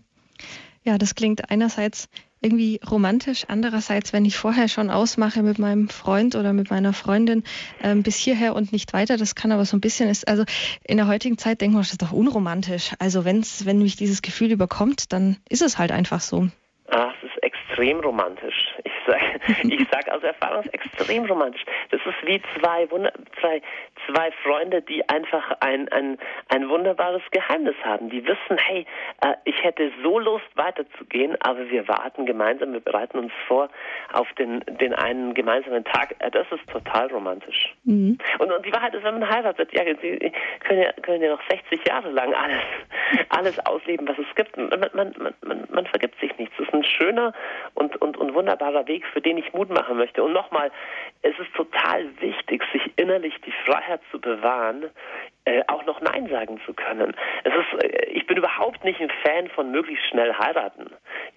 Ja, das klingt einerseits irgendwie romantisch. Andererseits, wenn ich vorher schon ausmache mit meinem Freund oder mit meiner Freundin ähm, bis hierher und nicht weiter, das kann aber so ein bisschen ist, also in der heutigen Zeit denkt man, das ist doch unromantisch. Also wenn's, wenn mich dieses Gefühl überkommt, dann ist es halt einfach so. Ah, es ist extrem romantisch. Ich sage *laughs* ich sag aus Erfahrung, es ist extrem romantisch. Das ist wie zwei, Wunder, zwei, zwei Freunde, die einfach ein, ein, ein wunderbares Geheimnis haben. Die wissen, hey, äh, ich hätte so Lust weiterzugehen, aber wir warten gemeinsam, wir bereiten uns vor auf den, den einen gemeinsamen Tag. Äh, das ist total romantisch. Mhm. Und, und die Wahrheit ist, wenn man heiratet, ja, sie können ja, können ja noch 60 Jahre lang alles, *laughs* alles ausleben, was es gibt. Man, man, man, man, vergibt sich nichts. Es ist ein schöner und, und, und wunderbarer Weg, für den ich Mut machen möchte. Und nochmal, es ist total wichtig, sich innerlich die Freiheit zu bewahren, äh, auch noch Nein sagen zu können. Es ist, äh, ich bin überhaupt nicht ein Fan von möglichst schnell heiraten,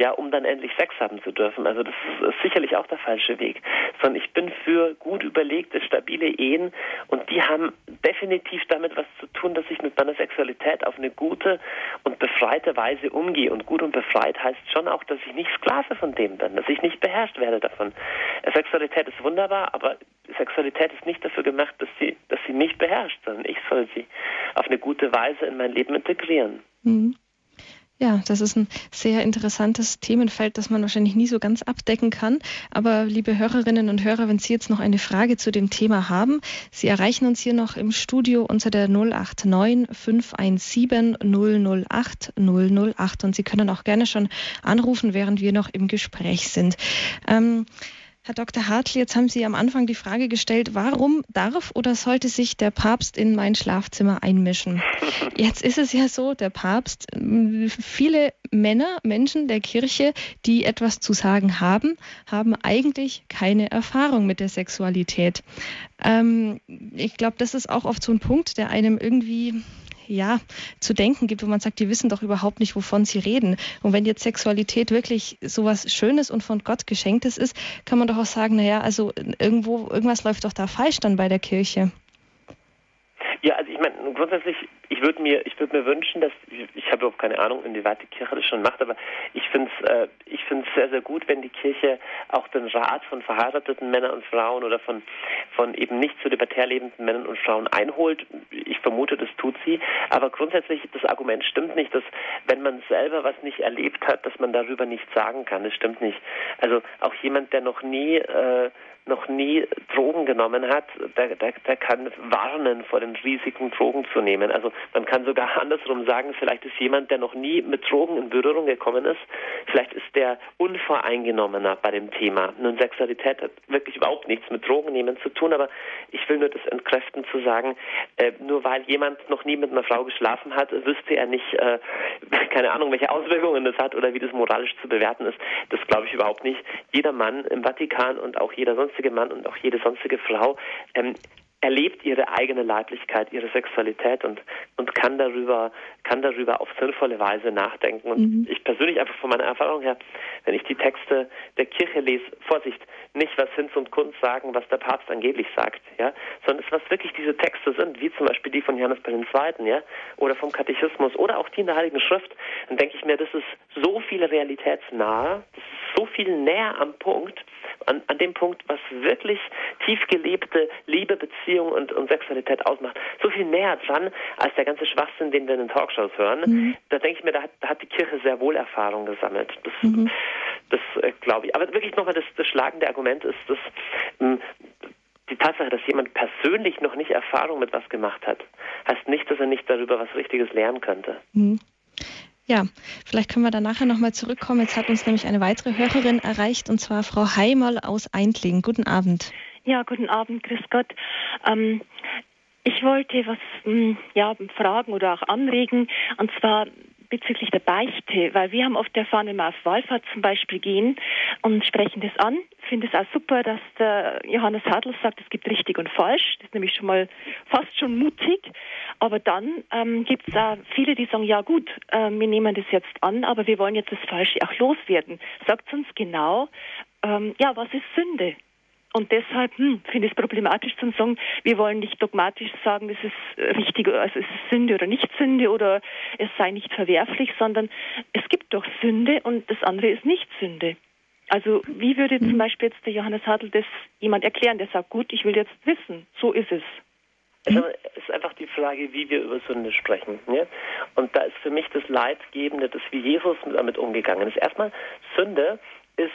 ja, um dann endlich Sex haben zu dürfen. Also das ist, sicherlich auch der falsche Weg. Sondern ich bin für gut überlegte, stabile Ehen und die haben definitiv damit was zu tun, dass ich mit meiner Sexualität auf eine gute und befreite Weise umgehe. Und gut und befreit heißt schon auch, dass ich nicht Sklave von dem bin, dass ich nicht beherrscht werde davon. Sexualität ist wunderbar, aber Sexualität ist nicht dafür gemacht, dass sie, dass sie mich beherrscht, sondern ich soll sie auf eine gute Weise in mein Leben integrieren. Mhm. Ja, das ist ein sehr interessantes Themenfeld, das man wahrscheinlich nie so ganz abdecken kann. Aber liebe Hörerinnen und Hörer, wenn Sie jetzt noch eine Frage zu dem Thema haben, Sie erreichen uns hier noch im Studio unter der 089 517 008 008 und Sie können auch gerne schon anrufen, während wir noch im Gespräch sind. Ähm, Herr Dr. Hartl, jetzt haben Sie am Anfang die Frage gestellt, warum darf oder sollte sich der Papst in mein Schlafzimmer einmischen? *laughs* Jetzt ist es ja so, der Papst, viele Männer, Menschen der Kirche, die etwas zu sagen haben, haben eigentlich keine Erfahrung mit der Sexualität. Ähm, ich glaube, das ist auch oft so ein Punkt, der einem irgendwie ja, zu denken gibt, wo man sagt, die wissen doch überhaupt nicht, wovon sie reden. Und wenn jetzt Sexualität wirklich sowas Schönes und von Gott geschenktes ist, kann man doch auch sagen, naja, also irgendwo, irgendwas läuft doch da falsch dann bei der Kirche. Ja, also ich meine, grundsätzlich, ich würde mir, ich würde mir wünschen, dass ich, ich habe überhaupt keine Ahnung, inwieweit die Kirche das schon macht, aber ich finde es, äh, ich finde sehr, sehr gut, wenn die Kirche auch den Rat von verheirateten Männern und Frauen oder von von eben nicht zu libertär lebenden Männern und Frauen einholt. Ich vermute, das tut sie, aber grundsätzlich das Argument stimmt nicht, dass wenn man selber was nicht erlebt hat, dass man darüber nichts sagen kann. Das stimmt nicht. Also auch jemand, der noch nie äh, noch nie Drogen genommen hat, der, der, der kann warnen vor den Risiken, Drogen zu nehmen. Also man kann sogar *laughs* andersrum sagen, vielleicht ist jemand, der noch nie mit Drogen in Berührung gekommen ist, vielleicht ist der unvoreingenommener bei dem Thema. Nun, Sexualität hat wirklich überhaupt nichts mit Drogen nehmen zu tun, aber ich will nur das entkräften zu sagen, äh, nur weil jemand noch nie mit einer Frau geschlafen hat, wüsste er nicht, äh, *laughs* keine Ahnung, welche Auswirkungen das hat oder wie das moralisch zu bewerten ist. Das glaube ich überhaupt nicht. Jeder Mann im Vatikan und auch jeder sonst sonstige Mann und auch jede sonstige Frau ähm, erlebt ihre eigene Leiblichkeit, ihre Sexualität und, und kann darüber, kann darüber auf sinnvolle Weise nachdenken. Und mhm. ich persönlich einfach von meiner Erfahrung her, wenn ich die Texte der Kirche lese, Vorsicht, nicht was Hinz und Kunst sagen, was der Papst angeblich sagt, ja, sondern es was wirklich diese Texte sind, wie zum Beispiel die von Johannes Paul II., ja, oder vom Katechismus oder auch die in der Heiligen Schrift, dann denke ich mir, das ist so viel realitätsnah, das ist so viel näher am Punkt, an, an dem Punkt, was wirklich tief gelebte Liebe, Beziehung und, und Sexualität ausmacht, so viel näher dran als der ganze Schwachsinn, den wir in den Talkshows hören. Mhm. Da denke ich mir, da hat, da hat, die Kirche sehr wohl Erfahrung gesammelt. Das, mhm. das äh, glaube ich. Aber wirklich nochmal das, das schlagende Argument ist, dass ähm, die Tatsache, dass jemand persönlich noch nicht Erfahrung mit was gemacht hat, heißt nicht, dass er nicht darüber was Richtiges lernen könnte. Mhm. Ja, vielleicht können wir da nachher nochmal zurückkommen. Jetzt hat uns nämlich eine weitere Hörerin erreicht, und zwar Frau Heimerl aus Eindlingen. Guten Abend. Ja, guten Abend, grüß Gott. Ähm, ich wollte was hm, ja, fragen oder auch anregen, und zwar bezüglich der Beichte, weil wir haben oft erfahren, wenn wir auf Wallfahrt zum Beispiel gehen und sprechen das an, finde es auch super, dass der Johannes Hadl sagt, es gibt richtig und falsch. Das ist nämlich schon mal fast schon mutig. Aber dann ähm, gibt es auch viele, die sagen, ja gut, äh, wir nehmen das jetzt an, aber wir wollen jetzt das Falsche auch loswerden. Sagt uns genau, ähm, ja, was ist Sünde? Und deshalb hm, finde ich es problematisch zu sagen, wir wollen nicht dogmatisch sagen, es ist richtig, also es ist Sünde oder nicht Sünde oder es sei nicht verwerflich, sondern es gibt doch Sünde und das andere ist nicht Sünde. Also wie würde zum mhm. Beispiel jetzt der Johannes Hartl das jemand erklären, der sagt, gut, ich will jetzt wissen, so ist es. Es ist einfach die Frage, wie wir über Sünde sprechen. Ja? Und da ist für mich das Leitgebende, dass wie Jesus damit umgegangen ist. Erstmal, Sünde ist,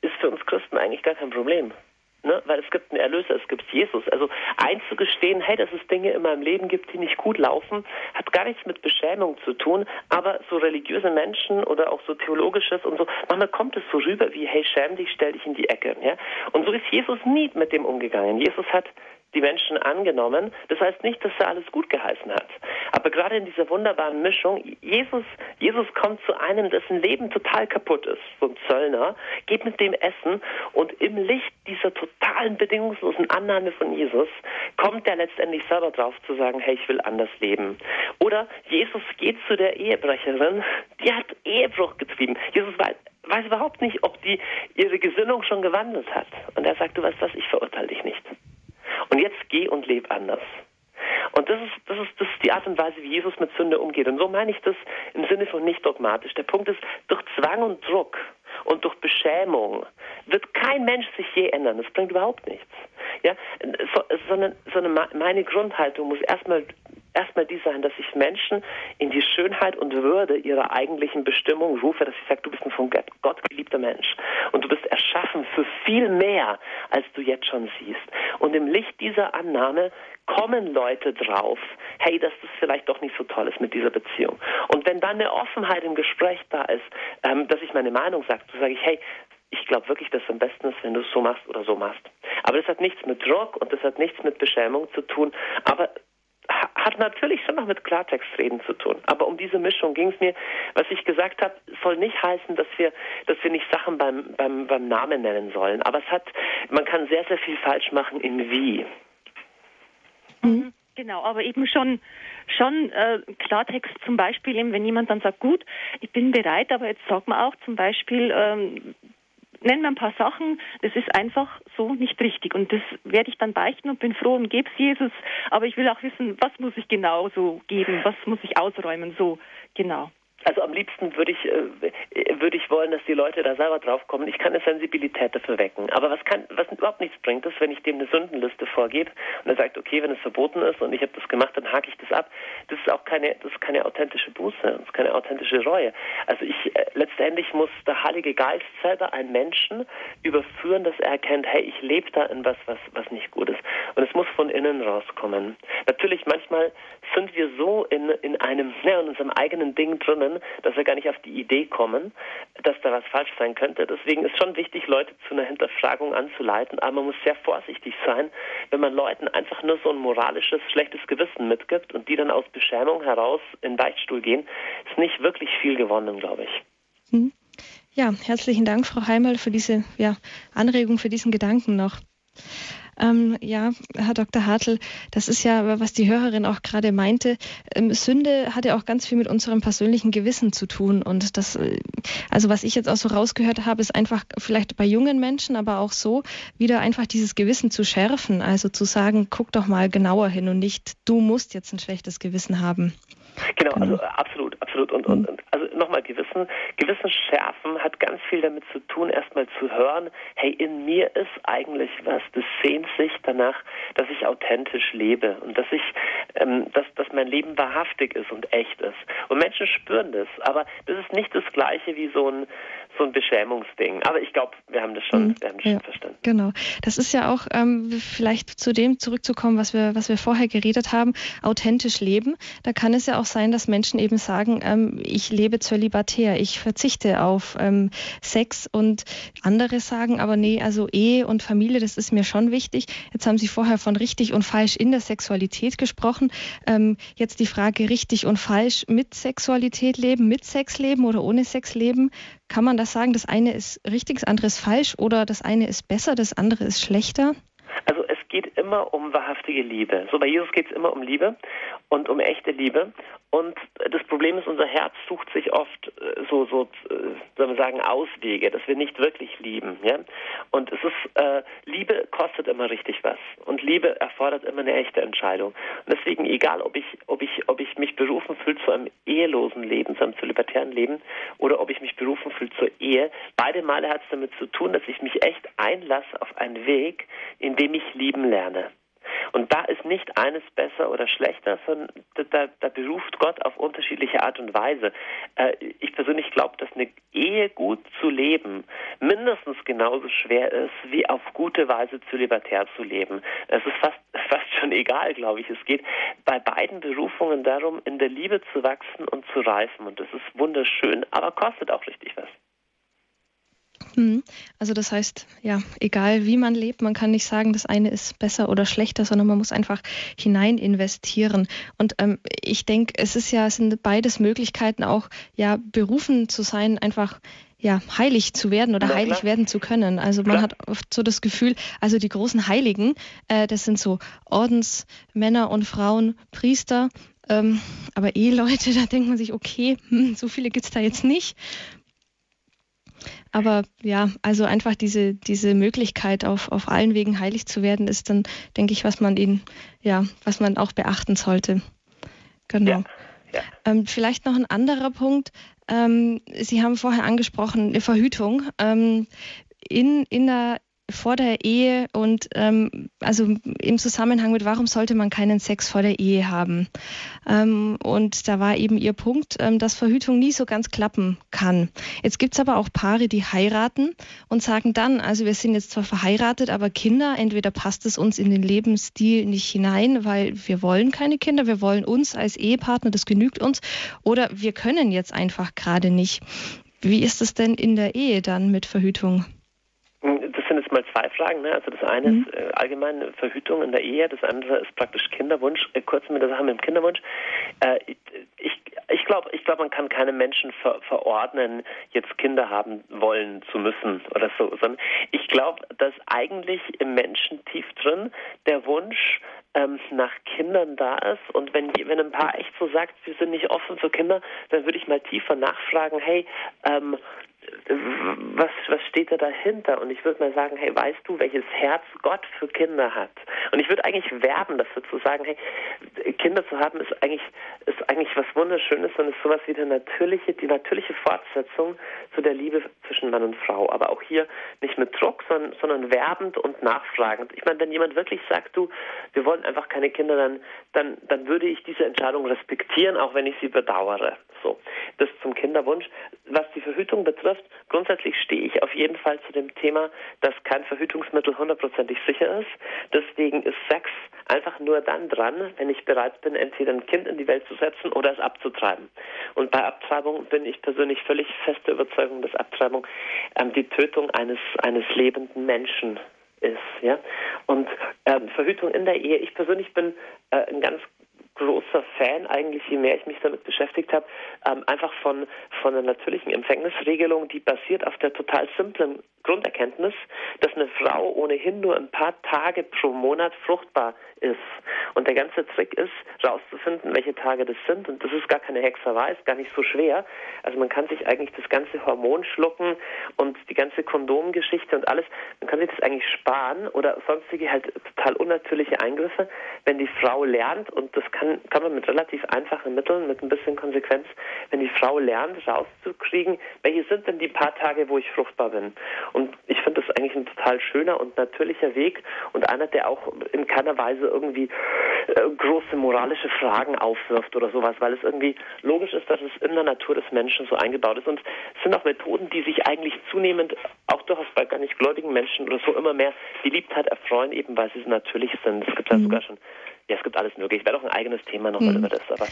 ist für uns Christen eigentlich gar kein Problem. Ne? Weil es gibt einen Erlöser, es gibt Jesus. Also einzugestehen, hey, dass es Dinge in meinem Leben gibt, die nicht gut laufen, hat gar nichts mit Beschämung zu tun. Aber so religiöse Menschen oder auch so theologisches und so, manchmal kommt es so rüber wie, hey, schäm dich, stell dich in die Ecke. Ja? Und so ist Jesus nie mit dem umgegangen. Jesus hat die Menschen angenommen. Das heißt nicht, dass er alles gut geheißen hat. Aber gerade in dieser wunderbaren Mischung, Jesus, Jesus kommt zu einem, dessen Leben total kaputt ist, so ein Zöllner, geht mit dem Essen und im Licht dieser totalen bedingungslosen Annahme von Jesus kommt er letztendlich selber drauf zu sagen, hey, ich will anders leben. Oder Jesus geht zu der Ehebrecherin, die hat Ehebruch getrieben. Jesus weiß, weiß überhaupt nicht, ob die ihre Gesinnung schon gewandelt hat. Und er sagt, du weißt was, ich verurteile dich nicht. Und jetzt geh und leb anders. Und das ist, das, ist, das ist die Art und Weise, wie Jesus mit Sünde umgeht. Und so meine ich das im Sinne von nicht dogmatisch. Der Punkt ist, durch Zwang und Druck und durch Beschämung wird kein Mensch sich je ändern. Das bringt überhaupt nichts. Ja, so, sondern, sondern meine Grundhaltung muss erstmal erstmal die sein, dass ich Menschen in die Schönheit und Würde ihrer eigentlichen Bestimmung rufe, dass ich sage, du bist ein von Gott geliebter Mensch und du bist erschaffen für viel mehr, als du jetzt schon siehst. Und im Licht dieser Annahme kommen Leute drauf, hey, dass das vielleicht doch nicht so toll ist mit dieser Beziehung. Und wenn dann eine Offenheit im Gespräch da ist, ähm, dass ich meine Meinung sage, so sage ich, hey, ich glaube wirklich, dass es am besten ist, wenn du es so machst oder so machst. Aber das hat nichts mit Druck und das hat nichts mit Beschämung zu tun. Aber hat natürlich schon noch mit Klartextreden zu tun. Aber um diese Mischung ging es mir. Was ich gesagt habe, soll nicht heißen, dass wir, dass wir nicht Sachen beim, beim, beim Namen nennen sollen. Aber es hat, man kann sehr, sehr viel falsch machen in wie. Mhm. Genau, aber eben schon, schon äh, Klartext zum Beispiel, eben, wenn jemand dann sagt, gut, ich bin bereit, aber jetzt sagt man auch zum Beispiel, ähm, nennen wir ein paar Sachen, das ist einfach so nicht richtig. Und das werde ich dann beichten und bin froh und gebe es Jesus. Aber ich will auch wissen, was muss ich genau so geben, was muss ich ausräumen, so genau. Also am liebsten würde ich, äh, würde ich wollen, dass die Leute da selber draufkommen. Ich kann eine Sensibilität dafür wecken. Aber was kann, was überhaupt nichts bringt, ist, wenn ich dem eine Sündenliste vorgebe und er sagt, okay, wenn es verboten ist und ich habe das gemacht, dann hake ich das ab. Das ist auch keine, das ist keine authentische Buße, das ist keine authentische Reue. Also ich, äh, letztendlich muss der Heilige Geist selber einen Menschen überführen, dass er erkennt, hey, ich lebe da in was, was, was nicht gut ist. Und es muss von innen rauskommen. Natürlich, manchmal sind wir so in, in einem, ja, in unserem eigenen Ding drinnen, dass wir gar nicht auf die Idee kommen, dass da was falsch sein könnte. Deswegen ist schon wichtig, Leute zu einer Hinterfragung anzuleiten, aber man muss sehr vorsichtig sein, wenn man Leuten einfach nur so ein moralisches, schlechtes Gewissen mitgibt und die dann aus Beschämung heraus in den Beichtstuhl gehen, ist nicht wirklich viel gewonnen, glaube ich. Hm. Ja, herzlichen Dank, Frau Heimerl, für diese ja, Anregung, für diesen Gedanken noch. Ähm, ja, Herr Dr. Hartl, das ist ja, was die Hörerin auch gerade meinte. Ähm, Sünde hat ja auch ganz viel mit unserem persönlichen Gewissen zu tun. Und das, äh, also was ich jetzt auch so rausgehört habe, ist einfach vielleicht bei jungen Menschen, aber auch so, wieder einfach dieses Gewissen zu schärfen. Also zu sagen, guck doch mal genauer hin und nicht, du musst jetzt ein schlechtes Gewissen haben. Genau, genau. also absolut, absolut. Und, und, und also nochmal, Gewissen, Gewissen schärfen hat ganz viel damit zu tun, erstmal zu hören, hey, in mir ist eigentlich was, das sehnt sich danach, dass ich authentisch lebe und dass ich, ähm, dass, dass mein Leben wahrhaftig ist und echt ist. Und Menschen spüren das, aber das ist nicht das Gleiche wie so ein, so ein Beschämungsding. Aber ich glaube, wir haben das schon, mhm. wir haben das ja, schon verstanden. Genau. Das ist ja auch ähm, vielleicht zu dem zurückzukommen, was wir, was wir vorher geredet haben, authentisch leben. Da kann es ja auch sein, dass Menschen eben sagen, ähm, ich lebe zölibatär, ich verzichte auf ähm, Sex und andere sagen aber nee, also Ehe und Familie, das ist mir schon wichtig. Jetzt haben Sie vorher von richtig und falsch in der Sexualität gesprochen. Ähm, jetzt die Frage richtig und falsch mit Sexualität leben, mit Sex leben oder ohne Sex leben. Kann man das sagen, das eine ist richtig, das andere ist falsch oder das eine ist besser, das andere ist schlechter? Also es geht immer um wahrhaftige Liebe. So bei Jesus geht es immer um Liebe und um echte Liebe. Und das Problem ist, unser Herz sucht sich oft äh, so, so äh, soll man sagen, Auswege, dass wir nicht wirklich lieben. Ja? Und es ist, äh, Liebe kostet immer richtig was. Und Liebe erfordert immer eine echte Entscheidung. Und deswegen, egal ob ich, ob ich, ob ich mich berufen fühle zu einem ehelosen Leben, zu einem zölibatären Leben, oder ob ich mich berufen fühle zur Ehe, beide Male hat es damit zu tun, dass ich mich echt einlasse auf einen Weg, in dem ich lieben lerne. Und da ist nicht eines besser oder schlechter, sondern da, da beruft Gott auf unterschiedliche Art und Weise. Äh, ich persönlich glaube, dass eine Ehe gut zu leben mindestens genauso schwer ist, wie auf gute Weise zu libertär zu leben. Es ist fast, *laughs* fast schon egal, glaube ich. Es geht bei beiden Berufungen darum, in der Liebe zu wachsen und zu reifen. Und das ist wunderschön, aber kostet auch richtig was. Mhm. Also das heißt, ja, egal wie man lebt, man kann nicht sagen, das eine ist besser oder schlechter, sondern man muss einfach hinein investieren. Und ähm, ich denke, es ist ja, es sind beides Möglichkeiten auch, ja, berufen zu sein, einfach ja, heilig zu werden oder Na, heilig klar. werden zu können. Also man klar. hat oft so das Gefühl, also die großen Heiligen, äh, das sind so Ordensmänner und Frauen, Priester, ähm, aber Eheleute, *laughs* da denkt man sich, okay, hm, so viele gibt es da jetzt nicht. Aber ja, also einfach diese, diese Möglichkeit, auf, auf allen Wegen heilig zu werden, ist dann, denke ich, was man ihnen, ja, was man auch beachten sollte. Genau. Ja, ja. Ähm, vielleicht noch ein anderer Punkt. Ähm, Sie haben vorher angesprochen, Verhütung. Ähm, in, in der vor der Ehe und ähm, also im Zusammenhang mit, warum sollte man keinen Sex vor der Ehe haben? Ähm, und da war eben ihr Punkt, ähm, dass Verhütung nie so ganz klappen kann. Jetzt gibt's aber auch Paare, die heiraten und sagen dann, also wir sind jetzt zwar verheiratet, aber Kinder, entweder passt es uns in den Lebensstil nicht hinein, weil wir wollen keine Kinder, wir wollen uns als Ehepartner, das genügt uns, oder wir können jetzt einfach gerade nicht. Wie ist es denn in der Ehe dann mit Verhütung? Sind jetzt mal zwei Fragen. Ne? Also das eine mhm. ist äh, allgemeine Verhütung in der Ehe, das andere ist praktisch Kinderwunsch. Äh, kurz mit der Sache mit dem Kinderwunsch. Äh, ich ich glaube, ich glaube, man kann keinem Menschen ver verordnen, jetzt Kinder haben wollen zu müssen oder so, sondern ich glaube, dass eigentlich im Menschen tief drin der Wunsch ähm, nach Kindern da ist und wenn wenn ein Paar echt so sagt, wir sind nicht offen für Kinder, dann würde ich mal tiefer nachfragen, hey, ähm, was, was steht da dahinter? Und ich würde mal sagen, hey, weißt du, welches Herz Gott für Kinder hat? Und ich würde eigentlich werben dafür zu sagen, hey, Kinder zu haben ist eigentlich, ist eigentlich was Wunderschönes und ist sowas wie der natürliche, die natürliche Fortsetzung zu der Liebe zwischen Mann und Frau. Aber auch hier nicht mit Druck, sondern, sondern werbend und nachfragend. Ich meine, wenn jemand wirklich sagt, du, wir wollen einfach keine Kinder, dann, dann, dann würde ich diese Entscheidung respektieren, auch wenn ich sie bedauere. So. Das zum Kinderwunsch. Was die Verhütung betrifft, grundsätzlich stehe ich auf jeden Fall zu dem Thema, dass kein Verhütungsmittel hundertprozentig sicher ist. Deswegen ist Sex einfach nur dann dran, wenn ich bereit bin, entweder ein Kind in die Welt zu setzen oder es abzutreiben. Und bei Abtreibung bin ich persönlich völlig feste Überzeugung, dass Abtreibung ähm, die Tötung eines, eines lebenden Menschen ist. Ja? Und ähm, Verhütung in der Ehe, ich persönlich bin äh, ein ganz großer Fan eigentlich, je mehr ich mich damit beschäftigt habe, ähm, einfach von, von einer natürlichen Empfängnisregelung, die basiert auf der total simplen Grunderkenntnis, dass eine Frau ohnehin nur ein paar Tage pro Monat fruchtbar ist. Und der ganze Trick ist, rauszufinden, welche Tage das sind. Und das ist gar keine Hexerei, ist gar nicht so schwer. Also man kann sich eigentlich das ganze Hormon schlucken und die ganze Kondomgeschichte und alles, man kann sich das eigentlich sparen oder sonstige halt total unnatürliche Eingriffe, wenn die Frau lernt, und das kann, kann man mit relativ einfachen Mitteln, mit ein bisschen Konsequenz, wenn die Frau lernt, rauszukriegen, welche sind denn die paar Tage, wo ich fruchtbar bin. Und ich finde das eigentlich ein total schöner und natürlicher Weg und einer, der auch in keiner Weise irgendwie äh, große moralische Fragen aufwirft oder sowas, weil es irgendwie logisch ist, dass es in der Natur des Menschen so eingebaut ist. Und es sind auch Methoden, die sich eigentlich zunehmend auch durchaus bei gar nicht gläubigen Menschen oder so immer mehr Beliebtheit erfreuen, eben weil sie so natürlich sind. Es gibt ja mhm. sogar schon, ja, es gibt alles mögliche. Ich werde auch ein eigenes Thema nochmal mhm. über das, aber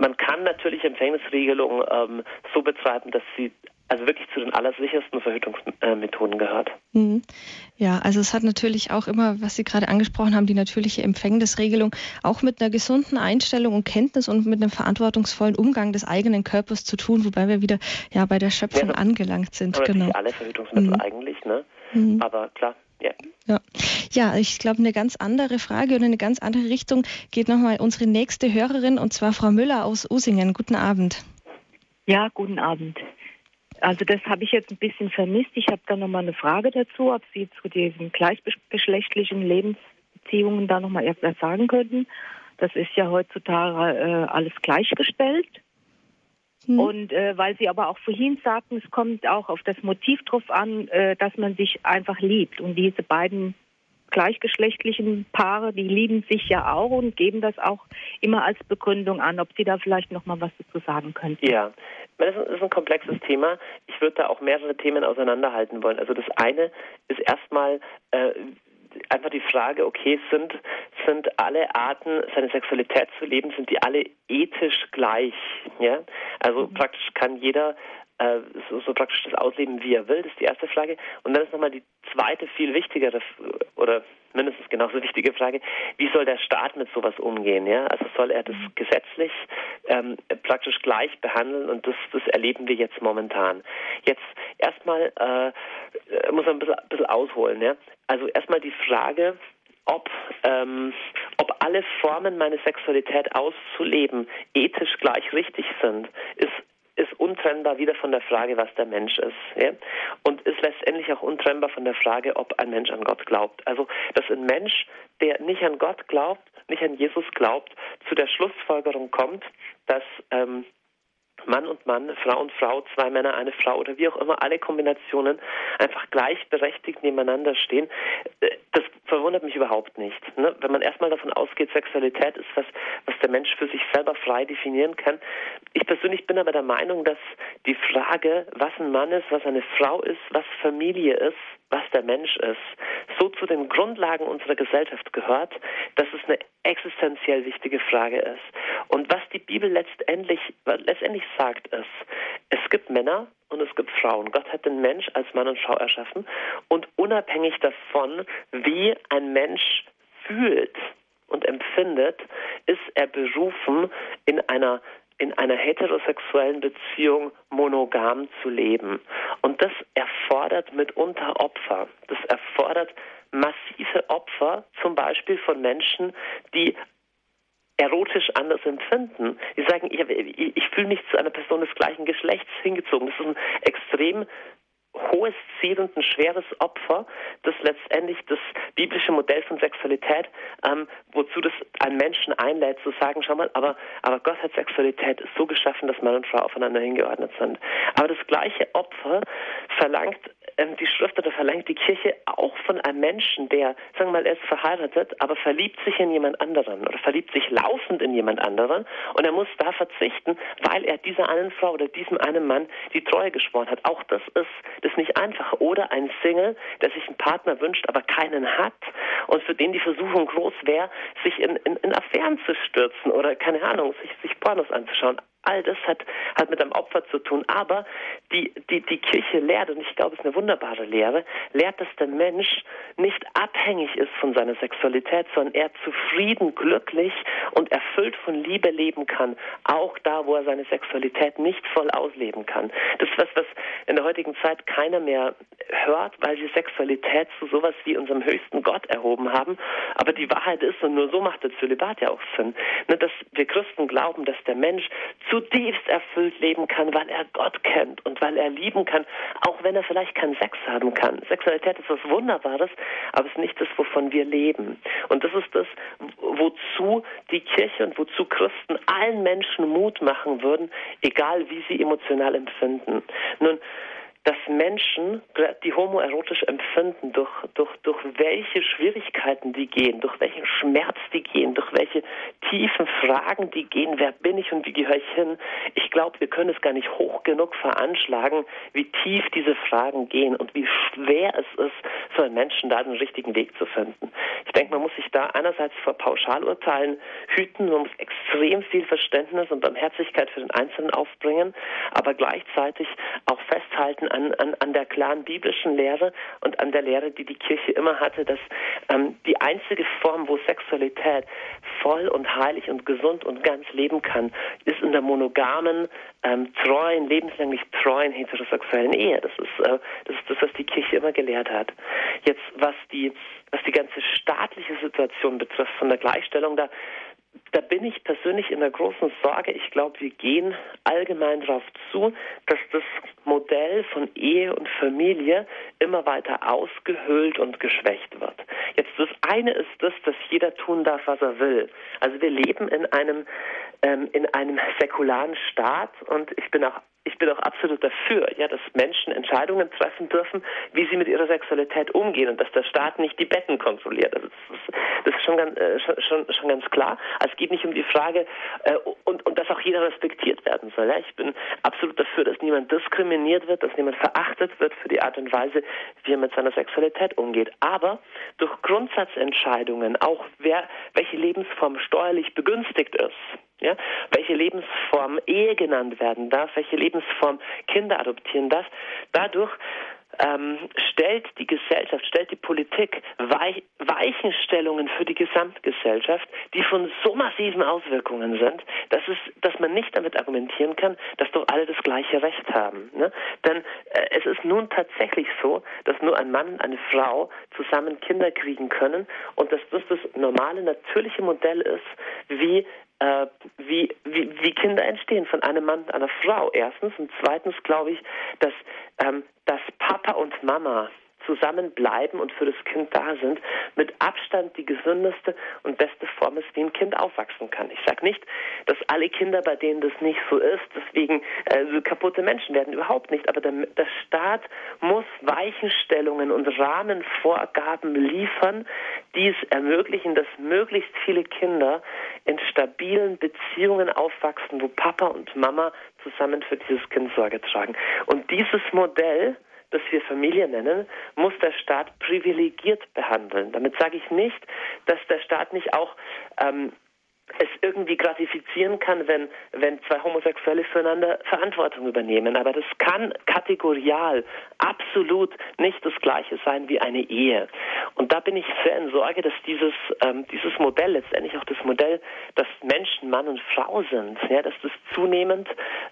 man kann natürlich Empfängnisregelungen ähm, so betreiben, dass sie also wirklich zu den allersichersten Verhütungsmethoden gehört. Mhm. Ja, also es hat natürlich auch immer, was Sie gerade angesprochen haben, die natürliche Empfängnisregelung, auch mit einer gesunden Einstellung und Kenntnis und mit einem verantwortungsvollen Umgang des eigenen Körpers zu tun, wobei wir wieder ja bei der Schöpfung ja, angelangt sind. Genau. alle Verhütungsmittel mhm. eigentlich, ne? Mhm. Aber klar, ja. Ja, ja ich glaube, eine ganz andere Frage und eine ganz andere Richtung geht nochmal unsere nächste Hörerin und zwar Frau Müller aus Usingen. Guten Abend. Ja, guten Abend. Also das habe ich jetzt ein bisschen vermisst. Ich habe da nochmal eine Frage dazu, ob Sie zu diesen gleichgeschlechtlichen Lebensbeziehungen da nochmal etwas sagen könnten. Das ist ja heutzutage äh, alles gleichgestellt. Hm. Und äh, weil Sie aber auch vorhin sagten, es kommt auch auf das Motiv drauf an, äh, dass man sich einfach liebt. Und diese beiden gleichgeschlechtlichen Paare, die lieben sich ja auch und geben das auch immer als Begründung an. Ob Sie da vielleicht noch mal was dazu sagen könnten? Ja, das ist ein komplexes Thema. Ich würde da auch mehrere Themen auseinanderhalten wollen. Also das eine ist erstmal äh, einfach die Frage, okay, sind, sind alle Arten, seine Sexualität zu leben, sind die alle ethisch gleich? Ja? Also mhm. praktisch kann jeder äh, so, so, praktisch das ausleben, wie er will, das ist die erste Frage. Und dann ist nochmal die zweite, viel wichtigere oder mindestens genauso wichtige Frage, wie soll der Staat mit sowas umgehen? Ja? Also soll er das mhm. gesetzlich ähm, praktisch gleich behandeln und das, das erleben wir jetzt momentan. Jetzt erstmal äh, muss man ein bisschen, ein bisschen ausholen. Ja? Also erstmal die Frage, ob, ähm, ob alle Formen meiner Sexualität auszuleben ethisch gleich richtig sind, ist ist untrennbar wieder von der Frage, was der Mensch ist. Ja? Und ist letztendlich auch untrennbar von der Frage, ob ein Mensch an Gott glaubt. Also, dass ein Mensch, der nicht an Gott glaubt, nicht an Jesus glaubt, zu der Schlussfolgerung kommt, dass ähm, Mann und Mann, Frau und Frau, zwei Männer, eine Frau oder wie auch immer, alle Kombinationen einfach gleichberechtigt nebeneinander stehen, äh, das verwundert mich überhaupt nicht. Ne? Wenn man erstmal davon ausgeht, Sexualität ist was, was der Mensch für sich selber frei definieren kann. Ich persönlich bin aber der Meinung, dass die Frage, was ein Mann ist, was eine Frau ist, was Familie ist, was der Mensch ist, so zu den Grundlagen unserer Gesellschaft gehört, dass es eine existenziell wichtige Frage ist. Und was die Bibel letztendlich, letztendlich sagt, ist, es gibt Männer und es gibt Frauen. Gott hat den Mensch als Mann und Frau erschaffen und unabhängig davon, wie ein Mensch fühlt und empfindet, ist er berufen, in einer in einer heterosexuellen Beziehung monogam zu leben. Und das erfordert mitunter Opfer. Das erfordert massive Opfer, zum Beispiel von Menschen, die erotisch anders empfinden. Die sagen, ich, ich, ich fühle mich zu einer Person des gleichen Geschlechts hingezogen. Das ist ein extrem hohes Ziel und ein schweres Opfer, das letztendlich das biblische Modell von Sexualität, ähm, wozu das einen Menschen einlädt, zu sagen, schau mal, aber, aber Gott hat Sexualität so geschaffen, dass Mann und Frau aufeinander hingeordnet sind. Aber das gleiche Opfer verlangt ähm, die Schrift oder verlangt die Kirche auch von einem Menschen, der, sagen wir mal, er ist verheiratet, aber verliebt sich in jemand anderen oder verliebt sich laufend in jemand anderen und er muss da verzichten, weil er dieser einen Frau oder diesem einen Mann die Treue geschworen hat. Auch das ist das ist nicht einfach. Oder ein Single, der sich einen Partner wünscht, aber keinen hat und für den die Versuchung groß wäre, sich in, in, in Affären zu stürzen oder keine Ahnung, sich, sich Pornos anzuschauen. All das hat, hat mit einem Opfer zu tun. Aber die, die, die Kirche lehrt, und ich glaube, es ist eine wunderbare Lehre, lehrt, dass der Mensch nicht abhängig ist von seiner Sexualität, sondern er zufrieden, glücklich und erfüllt von Liebe leben kann. Auch da, wo er seine Sexualität nicht voll ausleben kann. Das ist was, was in der heutigen Zeit keiner mehr hört, weil sie Sexualität zu sowas wie unserem höchsten Gott erhoben haben. Aber die Wahrheit ist, und nur so macht der Zölibat ja auch Sinn, ne, dass wir Christen glauben, dass der Mensch zutiefst erfüllt leben kann, weil er Gott kennt und weil er lieben kann, auch wenn er vielleicht keinen Sex haben kann. Sexualität ist was Wunderbares, aber es ist nicht das, wovon wir leben. Und das ist das, wozu die Kirche und wozu Christen allen Menschen Mut machen würden, egal wie sie emotional empfinden. Nun, dass Menschen, die homoerotisch empfinden, durch, durch, durch welche Schwierigkeiten die gehen, durch welchen Schmerz die gehen, durch welche tiefen Fragen die gehen, wer bin ich und wie gehöre ich hin, ich glaube, wir können es gar nicht hoch genug veranschlagen, wie tief diese Fragen gehen und wie schwer es ist, für einen Menschen da den richtigen Weg zu finden. Ich denke, man muss sich da einerseits vor Pauschalurteilen hüten, man muss extrem viel Verständnis und Barmherzigkeit für den Einzelnen aufbringen, aber gleichzeitig auch festhalten an, an, an der klaren biblischen Lehre und an der Lehre, die die Kirche immer hatte, dass ähm, die einzige Form, wo Sexualität voll und heilig und gesund und ganz leben kann, ist in der monogamen, ähm, treuen, lebenslänglich treuen heterosexuellen Ehe. Das ist, äh, das ist das, was die Kirche immer gelehrt hat. Jetzt, was die, was die ganze staatliche Situation betrifft von der Gleichstellung, da da bin ich persönlich in der großen Sorge. Ich glaube, wir gehen allgemein darauf zu, dass das Modell von Ehe und Familie immer weiter ausgehöhlt und geschwächt wird. Jetzt das eine ist das, dass jeder tun darf, was er will. Also wir leben in einem ähm, in einem säkularen Staat und ich bin auch ich bin auch absolut dafür, ja, dass Menschen Entscheidungen treffen dürfen, wie sie mit ihrer Sexualität umgehen und dass der Staat nicht die Betten kontrolliert. Also das ist, das ist schon, ganz, äh, schon, schon, ganz klar. Also es geht nicht um die Frage äh, und, und dass auch jeder respektiert werden soll. Ja. Ich bin absolut dafür, dass niemand diskriminiert wird, dass niemand verachtet wird für die Art und Weise, wie er mit seiner Sexualität umgeht. Aber durch Grundsatzentscheidungen, auch wer, welche Lebensform steuerlich begünstigt ist, ja, welche Lebensform Ehe genannt werden darf, welche Lebensform Kinder adoptieren darf. Dadurch ähm, stellt die Gesellschaft, stellt die Politik Weich Weichenstellungen für die Gesamtgesellschaft, die von so massiven Auswirkungen sind, dass, es, dass man nicht damit argumentieren kann, dass doch alle das gleiche Recht haben. Ne? Denn äh, es ist nun tatsächlich so, dass nur ein Mann und eine Frau zusammen Kinder kriegen können und dass das das normale, natürliche Modell ist, wie äh, wie, wie, wie Kinder entstehen von einem Mann und einer Frau. Erstens. Und zweitens glaube ich, dass, ähm, dass Papa und Mama zusammenbleiben und für das Kind da sind, mit Abstand die gesündeste und beste Form ist, wie ein Kind aufwachsen kann. Ich sage nicht, dass alle Kinder, bei denen das nicht so ist, deswegen äh, kaputte Menschen werden, überhaupt nicht. Aber der, der Staat muss Weichenstellungen und Rahmenvorgaben liefern, die es ermöglichen, dass möglichst viele Kinder in stabilen Beziehungen aufwachsen, wo Papa und Mama zusammen für dieses Kind Sorge tragen. Und dieses Modell das wir Familie nennen, muss der Staat privilegiert behandeln. Damit sage ich nicht, dass der Staat nicht auch ähm, es irgendwie gratifizieren kann, wenn, wenn zwei Homosexuelle füreinander Verantwortung übernehmen. Aber das kann kategorial absolut nicht das Gleiche sein wie eine Ehe. Und da bin ich sehr in Sorge, dass dieses, ähm, dieses Modell, letztendlich auch das Modell, dass Menschen Mann und Frau sind, ja, dass das zunehmend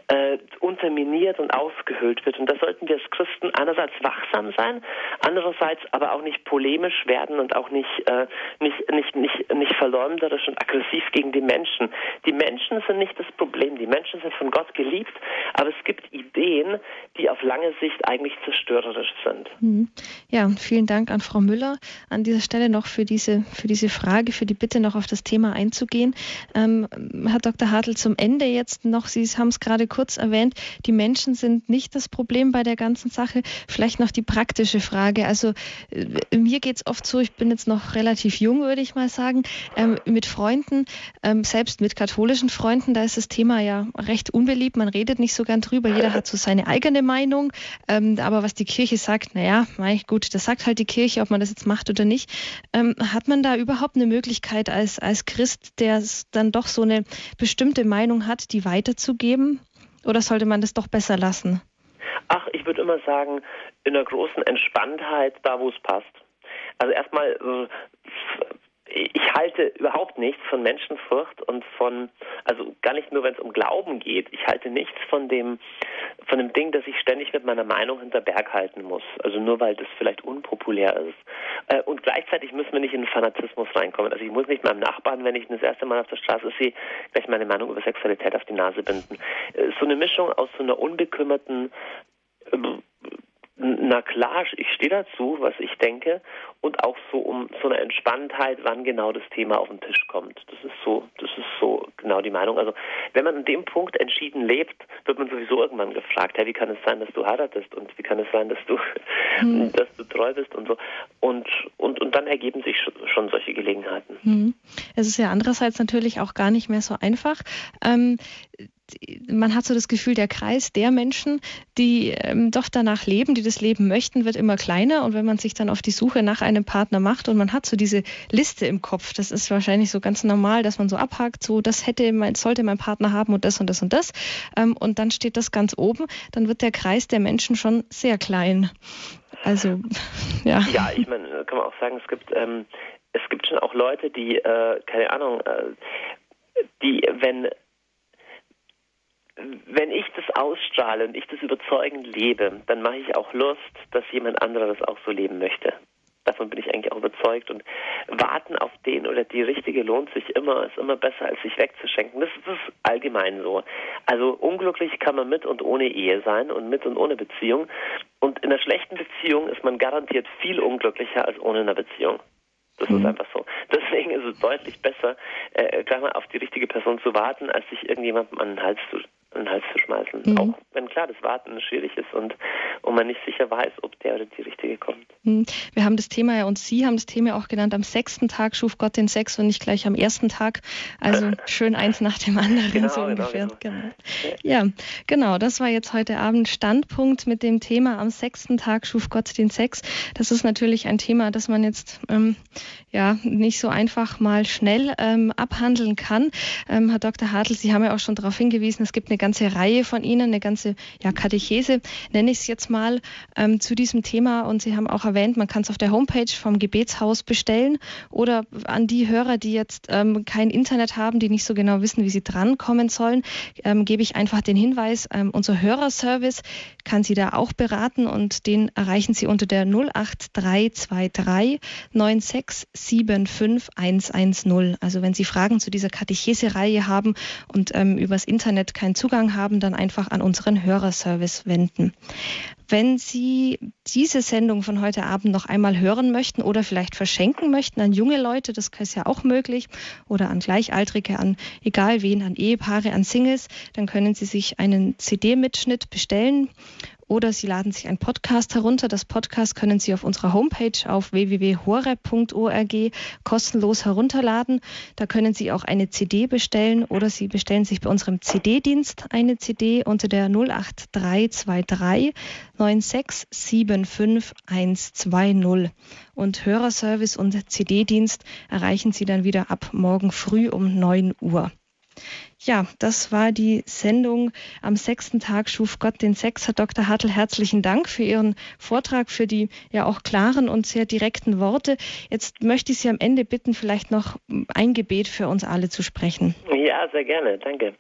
äh, unterminiert und ausgehöhlt wird. Und da sollten wir als Christen einerseits wachsam sein, andererseits aber auch nicht polemisch werden und auch nicht, äh, nicht, nicht, nicht, nicht verleumderisch und aggressiv gegen gegen die Menschen. Die Menschen sind nicht das Problem. Die Menschen sind von Gott geliebt, aber es gibt Ideen, die auf lange Sicht eigentlich zerstörerisch sind. Mhm. Ja, vielen Dank an Frau Müller an dieser Stelle noch für diese, für diese Frage, für die Bitte noch auf das Thema einzugehen. Ähm, Herr Dr. Hartl, zum Ende jetzt noch, Sie haben es gerade kurz erwähnt, die Menschen sind nicht das Problem bei der ganzen Sache. Vielleicht noch die praktische Frage. Also äh, mir geht es oft so, ich bin jetzt noch relativ jung, würde ich mal sagen, ähm, mit Freunden Ähm, selbst mit katholischen Freunden, da ist das Thema ja recht unbeliebt. Man redet nicht so gern drüber. Jeder hat so seine eigene Meinung. Ähm, aber was die Kirche sagt, naja, gut, das sagt halt die Kirche, ob man das jetzt macht oder nicht. Ähm, hat man da überhaupt eine Möglichkeit als, als Christ, der dann doch so eine bestimmte Meinung hat, die weiterzugeben? Oder sollte man das doch besser lassen? Ach, ich würde immer sagen, in einer großen Entspanntheit, da wo es passt. Also erstmal, äh, ich halte überhaupt nichts von Menschenfurcht und von, also gar nicht nur, wenn es um Glauben geht. Ich halte nichts von dem, von dem Ding, dass ich ständig mit meiner Meinung hinter Berg halten muss. Also nur weil das vielleicht unpopulär ist. Äh, und gleichzeitig müssen wir nicht in Fanatismus reinkommen. Also ich muss nicht meinem Nachbarn, wenn ich das erste Mal auf der Straße sehe, gleich meine Meinung über Sexualität auf die Nase binden. Äh, so eine Mischung aus so einer unbekümmerten ähm, na klar, ich stehe dazu, was ich denke, und auch so um so eine Entspanntheit, wann genau das Thema auf den Tisch kommt. Das ist so, das ist so genau die Meinung. Also wenn man an dem Punkt entschieden lebt, wird man sowieso irgendwann gefragt, hey, wie kann es sein, dass du heiratest und wie kann es sein, dass du, hm. *laughs* dass du treu bist und so. Und und und dann ergeben sich schon solche Gelegenheiten. Hm. Es ist ja andererseits natürlich auch gar nicht mehr so einfach. Ähm, man hat so das Gefühl, der Kreis der Menschen, die ähm, doch danach leben, die das Leben möchten, wird immer kleiner. Und wenn man sich dann auf die Suche nach einem Partner macht und man hat so diese Liste im Kopf, das ist wahrscheinlich so ganz normal, dass man so abhakt, so das hätte mein, sollte mein Partner haben und das und das und das. Ähm, und dann steht das ganz oben, dann wird der Kreis der Menschen schon sehr klein. Also, *laughs* ja. Ja, ich meine, kann man auch sagen, es gibt, ähm, es gibt schon auch Leute, die, äh, keine Ahnung, äh, die, wenn wenn ich das ausstrahle und ich das überzeugend lebe, dann mache ich auch Lust, dass jemand anderer das auch so leben möchte. Davon bin ich eigentlich auch überzeugt. Und warten auf den oder die Richtige lohnt sich immer, ist immer besser, als sich wegzuschenken. Das ist allgemein so. Also unglücklich kann man mit und ohne Ehe sein und mit und ohne Beziehung. Und in einer schlechten Beziehung ist man garantiert viel unglücklicher als ohne eine Beziehung. Das mhm. ist einfach so. *laughs* Deswegen ist es deutlich besser, äh, gleich mal auf die richtige Person zu warten, als sich irgendjemandem an den Hals zu an den Hals zu schmeißen. Mhm. Auch wenn klar das Warten schwierig ist und, und man nicht sicher weiß, ob der oder die Richtige kommt. Mhm. Wir haben das Thema ja und Sie haben das Thema auch genannt, am sechsten Tag schuf Gott den Sex und nicht gleich am ersten Tag. Also *laughs* schön eins nach dem anderen genau, so genau, ungefähr. Genau, genau. Ja, genau. Das war jetzt heute Abend Standpunkt mit dem Thema am sechsten Tag schuf Gott den Sex. Das ist natürlich ein Thema, das man jetzt ähm, ja nicht so einfach mal schnell ähm, abhandeln kann. Ähm, Herr Dr. Hartl, Sie haben ja auch schon darauf hingewiesen, es gibt eine ganze Reihe von Ihnen, eine ganze ja, Katechese, nenne ich es jetzt mal, ähm, zu diesem Thema. Und Sie haben auch erwähnt, man kann es auf der Homepage vom Gebetshaus bestellen oder an die Hörer, die jetzt ähm, kein Internet haben, die nicht so genau wissen, wie sie drankommen sollen, ähm, gebe ich einfach den Hinweis, ähm, unser Hörerservice kann Sie da auch beraten und den erreichen Sie unter der 08323 9675 110. Also wenn Sie Fragen zu dieser Katechese-Reihe haben und ähm, übers Internet keinen Zugang haben, dann einfach an unseren Hörerservice wenden. Wenn Sie diese Sendung von heute Abend noch einmal hören möchten oder vielleicht verschenken möchten an junge Leute, das ist ja auch möglich, oder an Gleichaltrige, an egal wen, an Ehepaare, an Singles, dann können Sie sich einen CD-Mitschnitt bestellen oder Sie laden sich einen Podcast herunter. Das Podcast können Sie auf unserer Homepage auf www.horeb.org kostenlos herunterladen. Da können Sie auch eine CD bestellen oder Sie bestellen sich bei unserem CD-Dienst eine CD unter der 08323 9675120. Und Hörerservice und CD-Dienst erreichen Sie dann wieder ab morgen früh um 9 Uhr. Ja, das war die Sendung am sechsten Tag schuf Gott den Sex. Herr Dr. Hartl, herzlichen Dank für Ihren Vortrag, für die ja auch klaren und sehr direkten Worte. Jetzt möchte ich Sie am Ende bitten, vielleicht noch ein Gebet für uns alle zu sprechen. Ja, sehr gerne. Danke.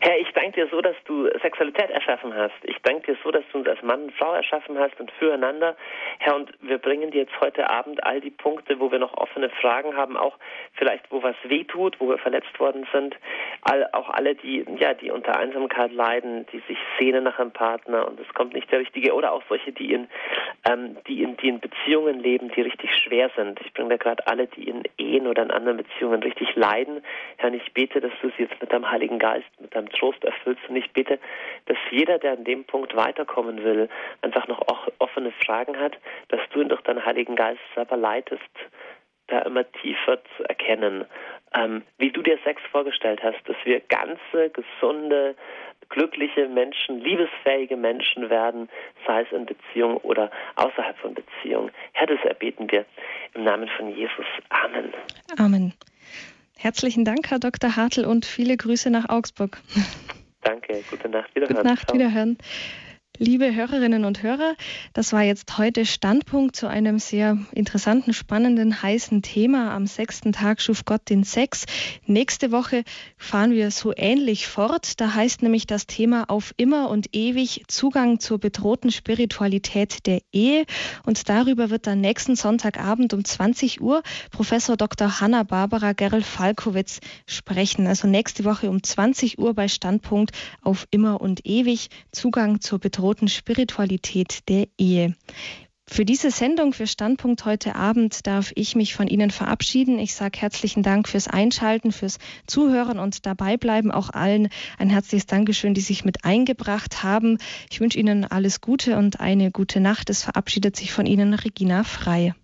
Herr, ich danke dir so, dass du Sexualität erschaffen hast. Ich danke dir so, dass du uns als Mann und Frau erschaffen hast und füreinander. Herr, und wir bringen dir jetzt heute Abend all die Punkte, wo wir noch offene Fragen haben, auch vielleicht, wo was wehtut, wo wir verletzt worden sind, all, auch alle, die, ja, die unter Einsamkeit leiden, die sich sehnen nach einem Partner und es kommt nicht der Richtige, oder auch solche, die in, ähm, die in, die in Beziehungen leben, die richtig schwer sind. Ich bringe da gerade alle, die in Ehen oder in anderen Beziehungen richtig leiden. Herr, ich bete, dass du sie jetzt mit deinem Heiligen Geist, mit deinem Trost erfüllst und ich bete, dass jeder, der an dem Punkt weiterkommen will, einfach noch offene Fragen hat, dass du ihn durch deinen Heiligen Geist selber leitest, da immer tiefer zu erkennen, ähm, wie du dir Sex vorgestellt hast, dass wir ganze, gesunde, glückliche Menschen, liebesfähige Menschen werden, sei es in Beziehung oder außerhalb von Beziehung. Herr, das erbeten wir im Namen von Jesus. Amen. Amen. Herzlichen Dank, Herr Dr. Hartl, und viele Grüße nach Augsburg. Danke, gute Nacht, wiederhören. Gute Nacht, wiederhören. Liebe Hörerinnen und Hörer, das war jetzt heute Standpunkt zu einem sehr interessanten, spannenden, heißen Thema. Am sechsten Tag schuf Gott den Sex. Nächste Woche fahren wir so ähnlich fort. Da heißt nämlich das Thema auf immer und ewig Zugang zur bedrohten Spiritualität der Ehe. Und darüber wird dann nächsten Sonntagabend um 20 Uhr Professor Dr. Hanna-Barbara Gerl-Falkowitz sprechen. Also nächste Woche um 20 Uhr bei Standpunkt auf immer und ewig Zugang zur bedrohten bedrohten Spiritualität der Ehe. Für diese Sendung, für Standpunkt heute Abend, darf ich mich von Ihnen verabschieden. Ich sage herzlichen Dank fürs Einschalten, fürs Zuhören und dabei bleiben. Auch allen ein herzliches Dankeschön, die sich mit eingebracht haben. Ich wünsche Ihnen alles Gute und eine gute Nacht. Es verabschiedet sich von Ihnen Regina Frei.